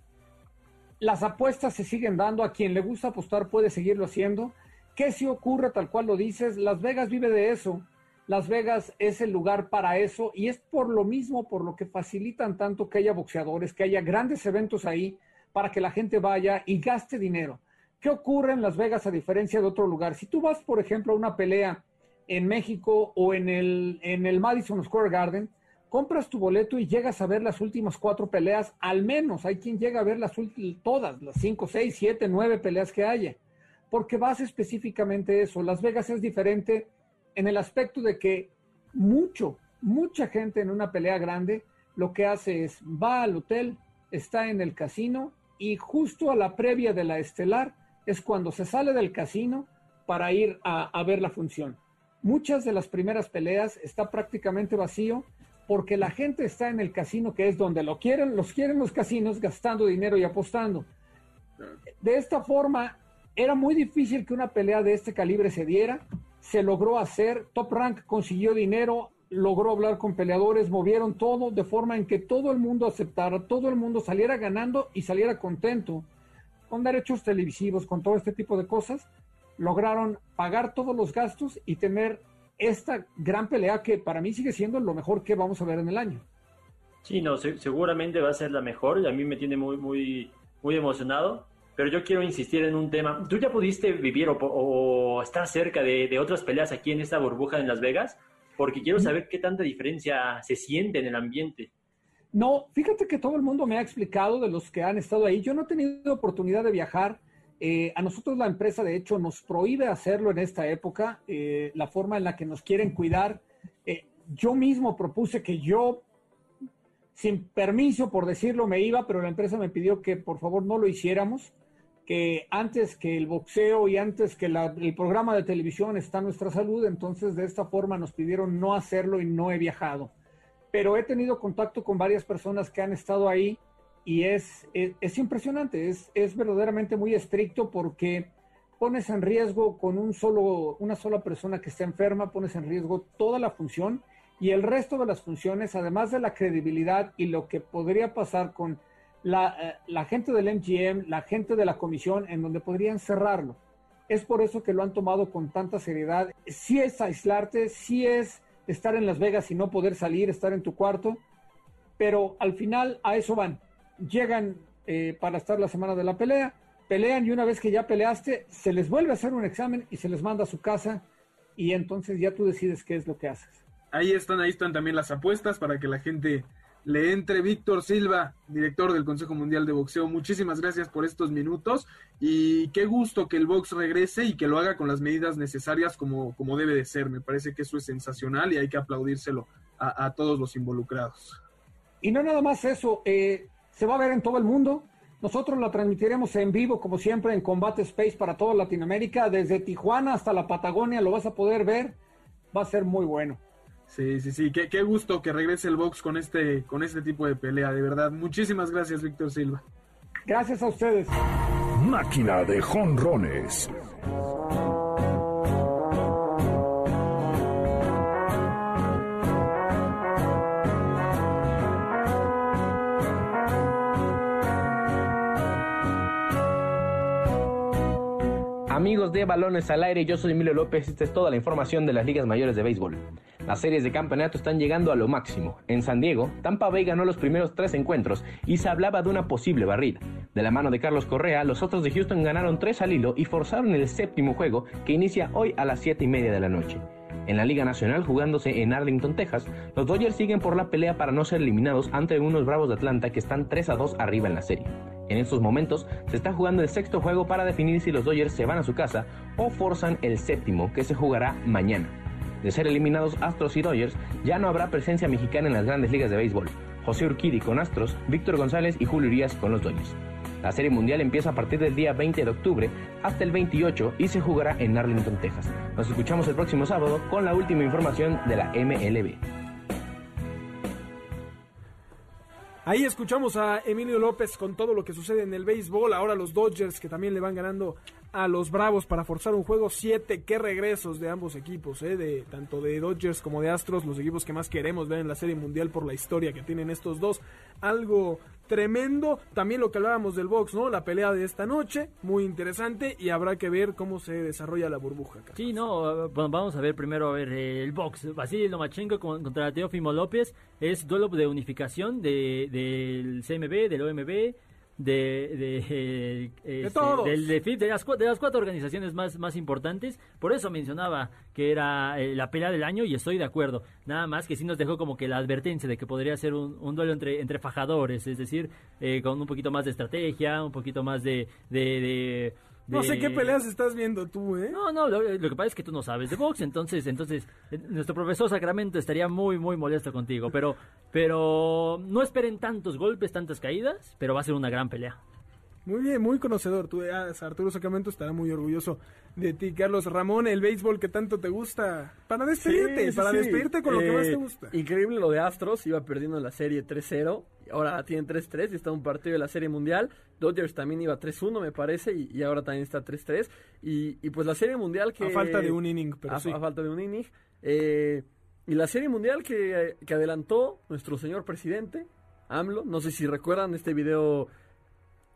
Las apuestas se siguen dando, a quien le gusta apostar puede seguirlo haciendo. ¿Qué si ocurre tal cual lo dices? Las Vegas vive de eso. Las Vegas es el lugar para eso y es por lo mismo, por lo que facilitan tanto que haya boxeadores, que haya grandes eventos ahí para que la gente vaya y gaste dinero. ¿Qué ocurre en Las Vegas a diferencia de otro lugar? Si tú vas, por ejemplo, a una pelea en México o en el, en el Madison Square Garden, compras tu boleto y llegas a ver las últimas cuatro peleas, al menos hay quien llega a ver las todas, las cinco, seis, siete, nueve peleas que haya, porque vas específicamente eso. Las Vegas es diferente en el aspecto de que mucho, mucha gente en una pelea grande lo que hace es va al hotel, está en el casino y justo a la previa de la estelar es cuando se sale del casino para ir a, a ver la función. Muchas de las primeras peleas está prácticamente vacío porque la gente está en el casino que es donde lo quieren, los quieren los casinos gastando dinero y apostando. De esta forma, era muy difícil que una pelea de este calibre se diera, se logró hacer, Top Rank consiguió dinero, logró hablar con peleadores, movieron todo de forma en que todo el mundo aceptara, todo el mundo saliera ganando y saliera contento, con derechos televisivos, con todo este tipo de cosas, lograron pagar todos los gastos y tener esta gran pelea que para mí sigue siendo lo mejor que vamos a ver en el año. Sí, no, seguramente va a ser la mejor y a mí me tiene muy, muy, muy emocionado. Pero yo quiero insistir en un tema. ¿Tú ya pudiste vivir o, estar cerca de, otras peleas aquí en esta burbuja en Las Vegas? Porque quiero saber qué tanta diferencia se siente en el ambiente. No, fíjate que todo el mundo me ha explicado de los que han estado ahí. Yo no he tenido oportunidad de viajar eh, a nosotros la empresa, de hecho, nos prohíbe hacerlo en esta época, eh, la forma en la que nos quieren cuidar. Eh, yo mismo propuse que yo, sin permiso, por decirlo, me iba, pero la empresa me pidió que por favor no lo hiciéramos, que antes que el boxeo y antes que el programa de televisión está nuestra salud, entonces de esta forma nos pidieron no hacerlo y no he viajado. Pero he tenido contacto con varias personas que han estado ahí y es, es, impresionante, es, es, verdaderamente muy estricto porque pones en riesgo con un solo, una sola persona que esté enferma, pones en riesgo toda la función y el resto de las funciones, además de la credibilidad y lo que podría pasar con la, eh, la gente del MGM, la gente de la comisión, en donde podrían cerrarlo. Es por eso que lo han tomado con tanta seriedad. Si es aislarte, si es estar en Las Vegas y no poder salir, estar en tu cuarto, pero al final a eso van llegan eh, para estar la semana de la pelea, pelean y una vez que ya peleaste, se les vuelve a hacer un examen y se les manda a su casa y entonces ya tú decides qué es lo que haces. Ahí están, ahí están también las apuestas para que la gente le entre. Víctor Silva, director del Consejo Mundial de Boxeo, muchísimas gracias por estos minutos y qué gusto que el box regrese y que lo haga con las medidas necesarias como, como debe de ser. Me parece que eso es sensacional y hay que aplaudírselo a, a todos los involucrados. Y no nada más eso, eh, se va a ver en todo el mundo. Nosotros la transmitiremos en vivo, como siempre, en Combate Space para toda Latinoamérica. Desde Tijuana hasta la Patagonia lo vas a poder ver. Va a ser muy bueno. Sí, sí, sí. Qué, qué gusto que regrese el box con este, con este tipo de pelea, de verdad. Muchísimas gracias, Víctor Silva. Gracias a ustedes. Máquina de jonrones. Amigos de Balones al Aire, yo soy Emilio López esta es toda la información de las ligas mayores de béisbol. Las series de campeonato están llegando a lo máximo. En San Diego, Tampa Bay ganó los primeros tres encuentros y se hablaba de una posible barrida. De la mano de Carlos Correa, los otros de Houston ganaron tres al hilo y forzaron el séptimo juego que inicia hoy a las 7 y media de la noche. En la Liga Nacional, jugándose en Arlington, Texas, los Dodgers siguen por la pelea para no ser eliminados ante unos Bravos de Atlanta que están 3 a 2 arriba en la serie. En estos momentos se está jugando el sexto juego para definir si los Dodgers se van a su casa o forzan el séptimo que se jugará mañana. De ser eliminados Astros y Dodgers, ya no habrá presencia mexicana en las grandes ligas de béisbol. José Urquidi con Astros, Víctor González y Julio Urias con los Dodgers. La Serie Mundial empieza a partir del día 20 de octubre hasta el 28 y se jugará en Arlington, Texas. Nos escuchamos el próximo sábado con la última información de la MLB. Ahí escuchamos a Emilio López con todo lo que sucede en el béisbol. Ahora los Dodgers que también le van ganando a los Bravos para forzar un juego 7. Qué regresos de ambos equipos, ¿eh? de, tanto de Dodgers como de Astros, los equipos que más queremos ver en la Serie Mundial por la historia que tienen estos dos. Algo tremendo. También lo que hablábamos del box, ¿no? La pelea de esta noche, muy interesante y habrá que ver cómo se desarrolla la burbuja. Carlos. Sí, no, bueno, vamos a ver primero a ver eh, el box. Vasily Lomachenko con- contra Teófimo López es duelo de unificación de, del CMB, del OMB. De, de, eh, este, todos. del- de, de las, de las cuatro organizaciones más, más importantes. Por eso mencionaba que era eh, la pelea del año y estoy de acuerdo. Nada más que sí nos dejó como que la advertencia de que podría ser un, un duelo entre, entre fajadores, es decir, eh, con un poquito más de estrategia, un poquito más de... de, de- No sé qué peleas estás viendo tú, ¿eh? no, no, lo, lo que pasa es que tú no sabes de box, entonces, entonces eh, nuestro profesor Sacramento estaría muy, muy molesto contigo, pero, pero no esperen tantos golpes, tantas caídas, pero va a ser una gran pelea. Muy bien, muy conocedor. Tú, ah, Arturo Sacramento estará muy orgulloso de ti, Carlos Ramón, el béisbol que tanto te gusta. Para despedirte, Sí, para sí. despedirte con lo que Eh, más te gusta. Increíble lo de Astros, iba perdiendo en la serie 3-0, y ahora tienen 3-3 y está un partido de la serie mundial. Dodgers también iba 3-1 me parece y, y ahora también está 3-3. Y, y pues la serie mundial que... A falta de un inning, pero a falta de un inning. eh, y la serie mundial que, que adelantó nuestro señor presidente, AMLO. No sé si recuerdan este video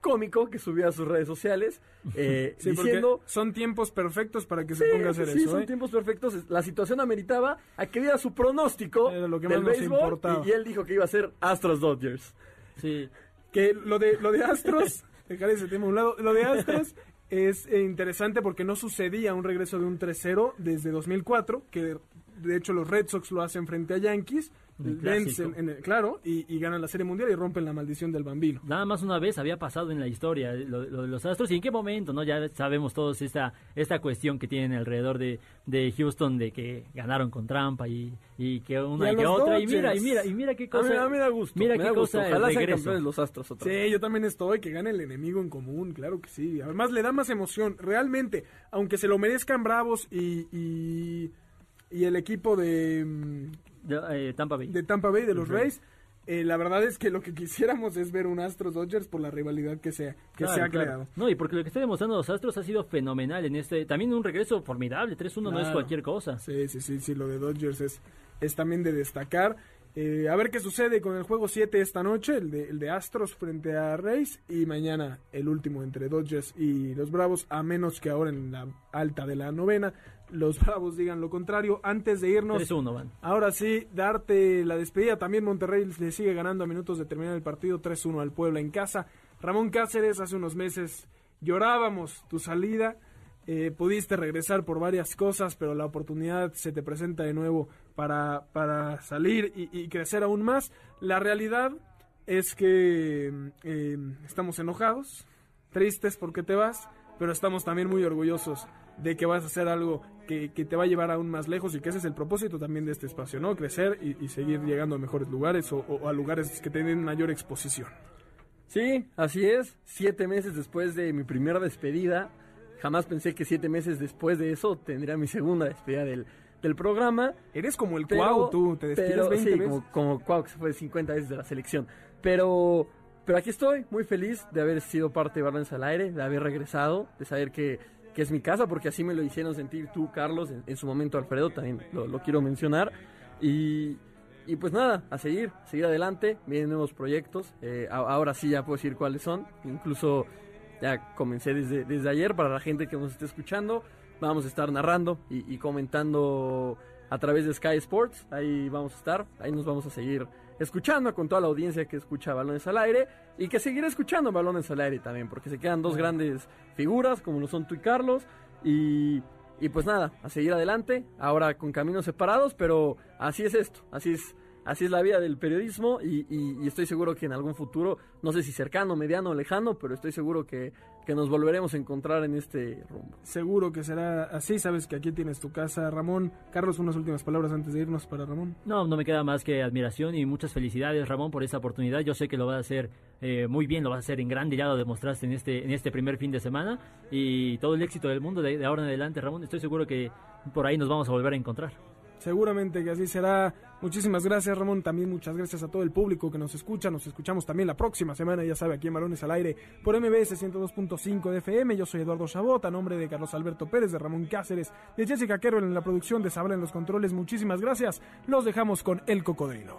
cómico que subió a sus redes sociales eh, (laughs) Sí, diciendo son tiempos perfectos para que se Sí, ponga a hacer sí, eso. son ¿eh? tiempos perfectos. La situación ameritaba a que diera su pronóstico Era lo que del béisbol y, y él dijo que iba a ser Astros Dodgers. Sí. Que lo de, lo de Astros, (laughs) dejar ese tema a un lado, lo de Astros (laughs) es eh, interesante porque no sucedía un regreso de un 3-0 desde 2004, que de hecho los Red Sox lo hacen frente a Yankees, vencen, clásico. en el- claro, y, y ganan la Serie Mundial y rompen la maldición del bambino. Nada más una vez había pasado en la historia eh, lo, lo de los Astros y en qué momento, ¿no? Ya sabemos todos esta, esta cuestión que tienen alrededor de, de Houston de que ganaron con trampa y, y que una y que otra. Y mira, y mira, y mira qué cosa. a mí me da gusto. Mira qué gusto. cosa Ojalá sean campeones los Astros otra vez. Sí, yo también estoy, que gane el enemigo en común, claro que sí. Además le da más emoción, realmente, aunque se lo merezcan Bravos y, y, y el equipo de, mm, De, eh, Tampa Bay. de Tampa Bay, de los Rays, eh, la verdad es que lo que quisiéramos es ver un Astros Dodgers por la rivalidad que se, que Claro, se ha claro. creado. No, y porque lo que está demostrando los Astros ha sido fenomenal en este. También un regreso formidable. 3-1 no es cualquier cosa. Sí, sí, sí, sí, lo de Dodgers es, es también de destacar. Eh, a ver qué sucede con el juego 7 esta noche, el de, el de Astros frente a Rays, y mañana el último entre Dodgers y los Bravos, a menos que ahora en la alta de la novena los Bravos digan lo contrario. Antes de irnos, 3-1 van. ahora sí, darte la despedida. También Monterrey le sigue ganando a minutos de terminar el partido 3-1 al Puebla en casa. Ramón Cáceres hace unos meses llorábamos tu salida. Eh, pudiste regresar por varias cosas, pero la oportunidad se te presenta de nuevo para, para salir y, y crecer aún más. La realidad es que eh, estamos enojados, tristes porque te vas, pero estamos también muy orgullosos de que vas a hacer algo que, que te va a llevar aún más lejos y que ese es el propósito también de este espacio, ¿no? Crecer y, y seguir llegando a mejores lugares o, o a lugares que tienen mayor exposición. Sí, así es. Siete meses después de mi primera despedida, jamás pensé que siete meses después de eso tendría mi segunda despedida del, del programa. Eres como el Pero- Cuau, tú, te despides pero, 20 sí, veces. Como, como Cuau, que se fue 50 veces de la selección. Pero, pero aquí estoy, muy feliz de haber sido parte de Balones al Aire, de haber regresado, de saber que, que es mi casa, porque así me lo hicieron sentir tú, Carlos, en, en su momento Alfredo, también lo, lo quiero mencionar. Y, y pues nada, a seguir, seguir adelante, vienen nuevos proyectos, eh, a- ahora sí ya puedo decir cuáles son, incluso ya comencé desde, desde ayer para la gente que nos esté escuchando, vamos a estar narrando y, y comentando a través de Sky Sports, ahí vamos a estar, ahí nos vamos a seguir escuchando con toda la audiencia que escucha Balones al Aire y que seguirá escuchando Balones al Aire también, porque se quedan dos grandes figuras como lo son tú y Carlos y, y pues nada, a seguir adelante, ahora con caminos separados, pero así es esto, así es, así es la vida del periodismo y, y- y estoy seguro que en algún futuro, no sé si cercano, mediano o lejano, pero estoy seguro que, que nos volveremos a encontrar en este rumbo. Seguro que será así, sabes que aquí tienes tu casa, Ramón. Carlos, unas últimas palabras antes de irnos para Ramón. No, no me queda más que admiración y muchas felicidades, Ramón, por esta oportunidad. Yo sé que lo vas a hacer eh, muy bien, lo vas a hacer en grande, ya lo demostraste en este, en este primer fin de semana. Y todo el éxito del mundo de, de ahora en adelante, Ramón. Estoy seguro que por ahí nos vamos a volver a encontrar. Seguramente que así será. Muchísimas gracias, Ramón. También muchas gracias a todo el público que nos escucha. Nos escuchamos también la próxima semana, ya sabe, aquí en Balones al Aire por MBS 102.5 de FM. Yo soy Eduardo Chabot, a nombre de Carlos Alberto Pérez, de Ramón Cáceres, de Jessica Kerrell en la producción, de Sabla en los controles. Muchísimas gracias. Los dejamos con El Cocodrilo.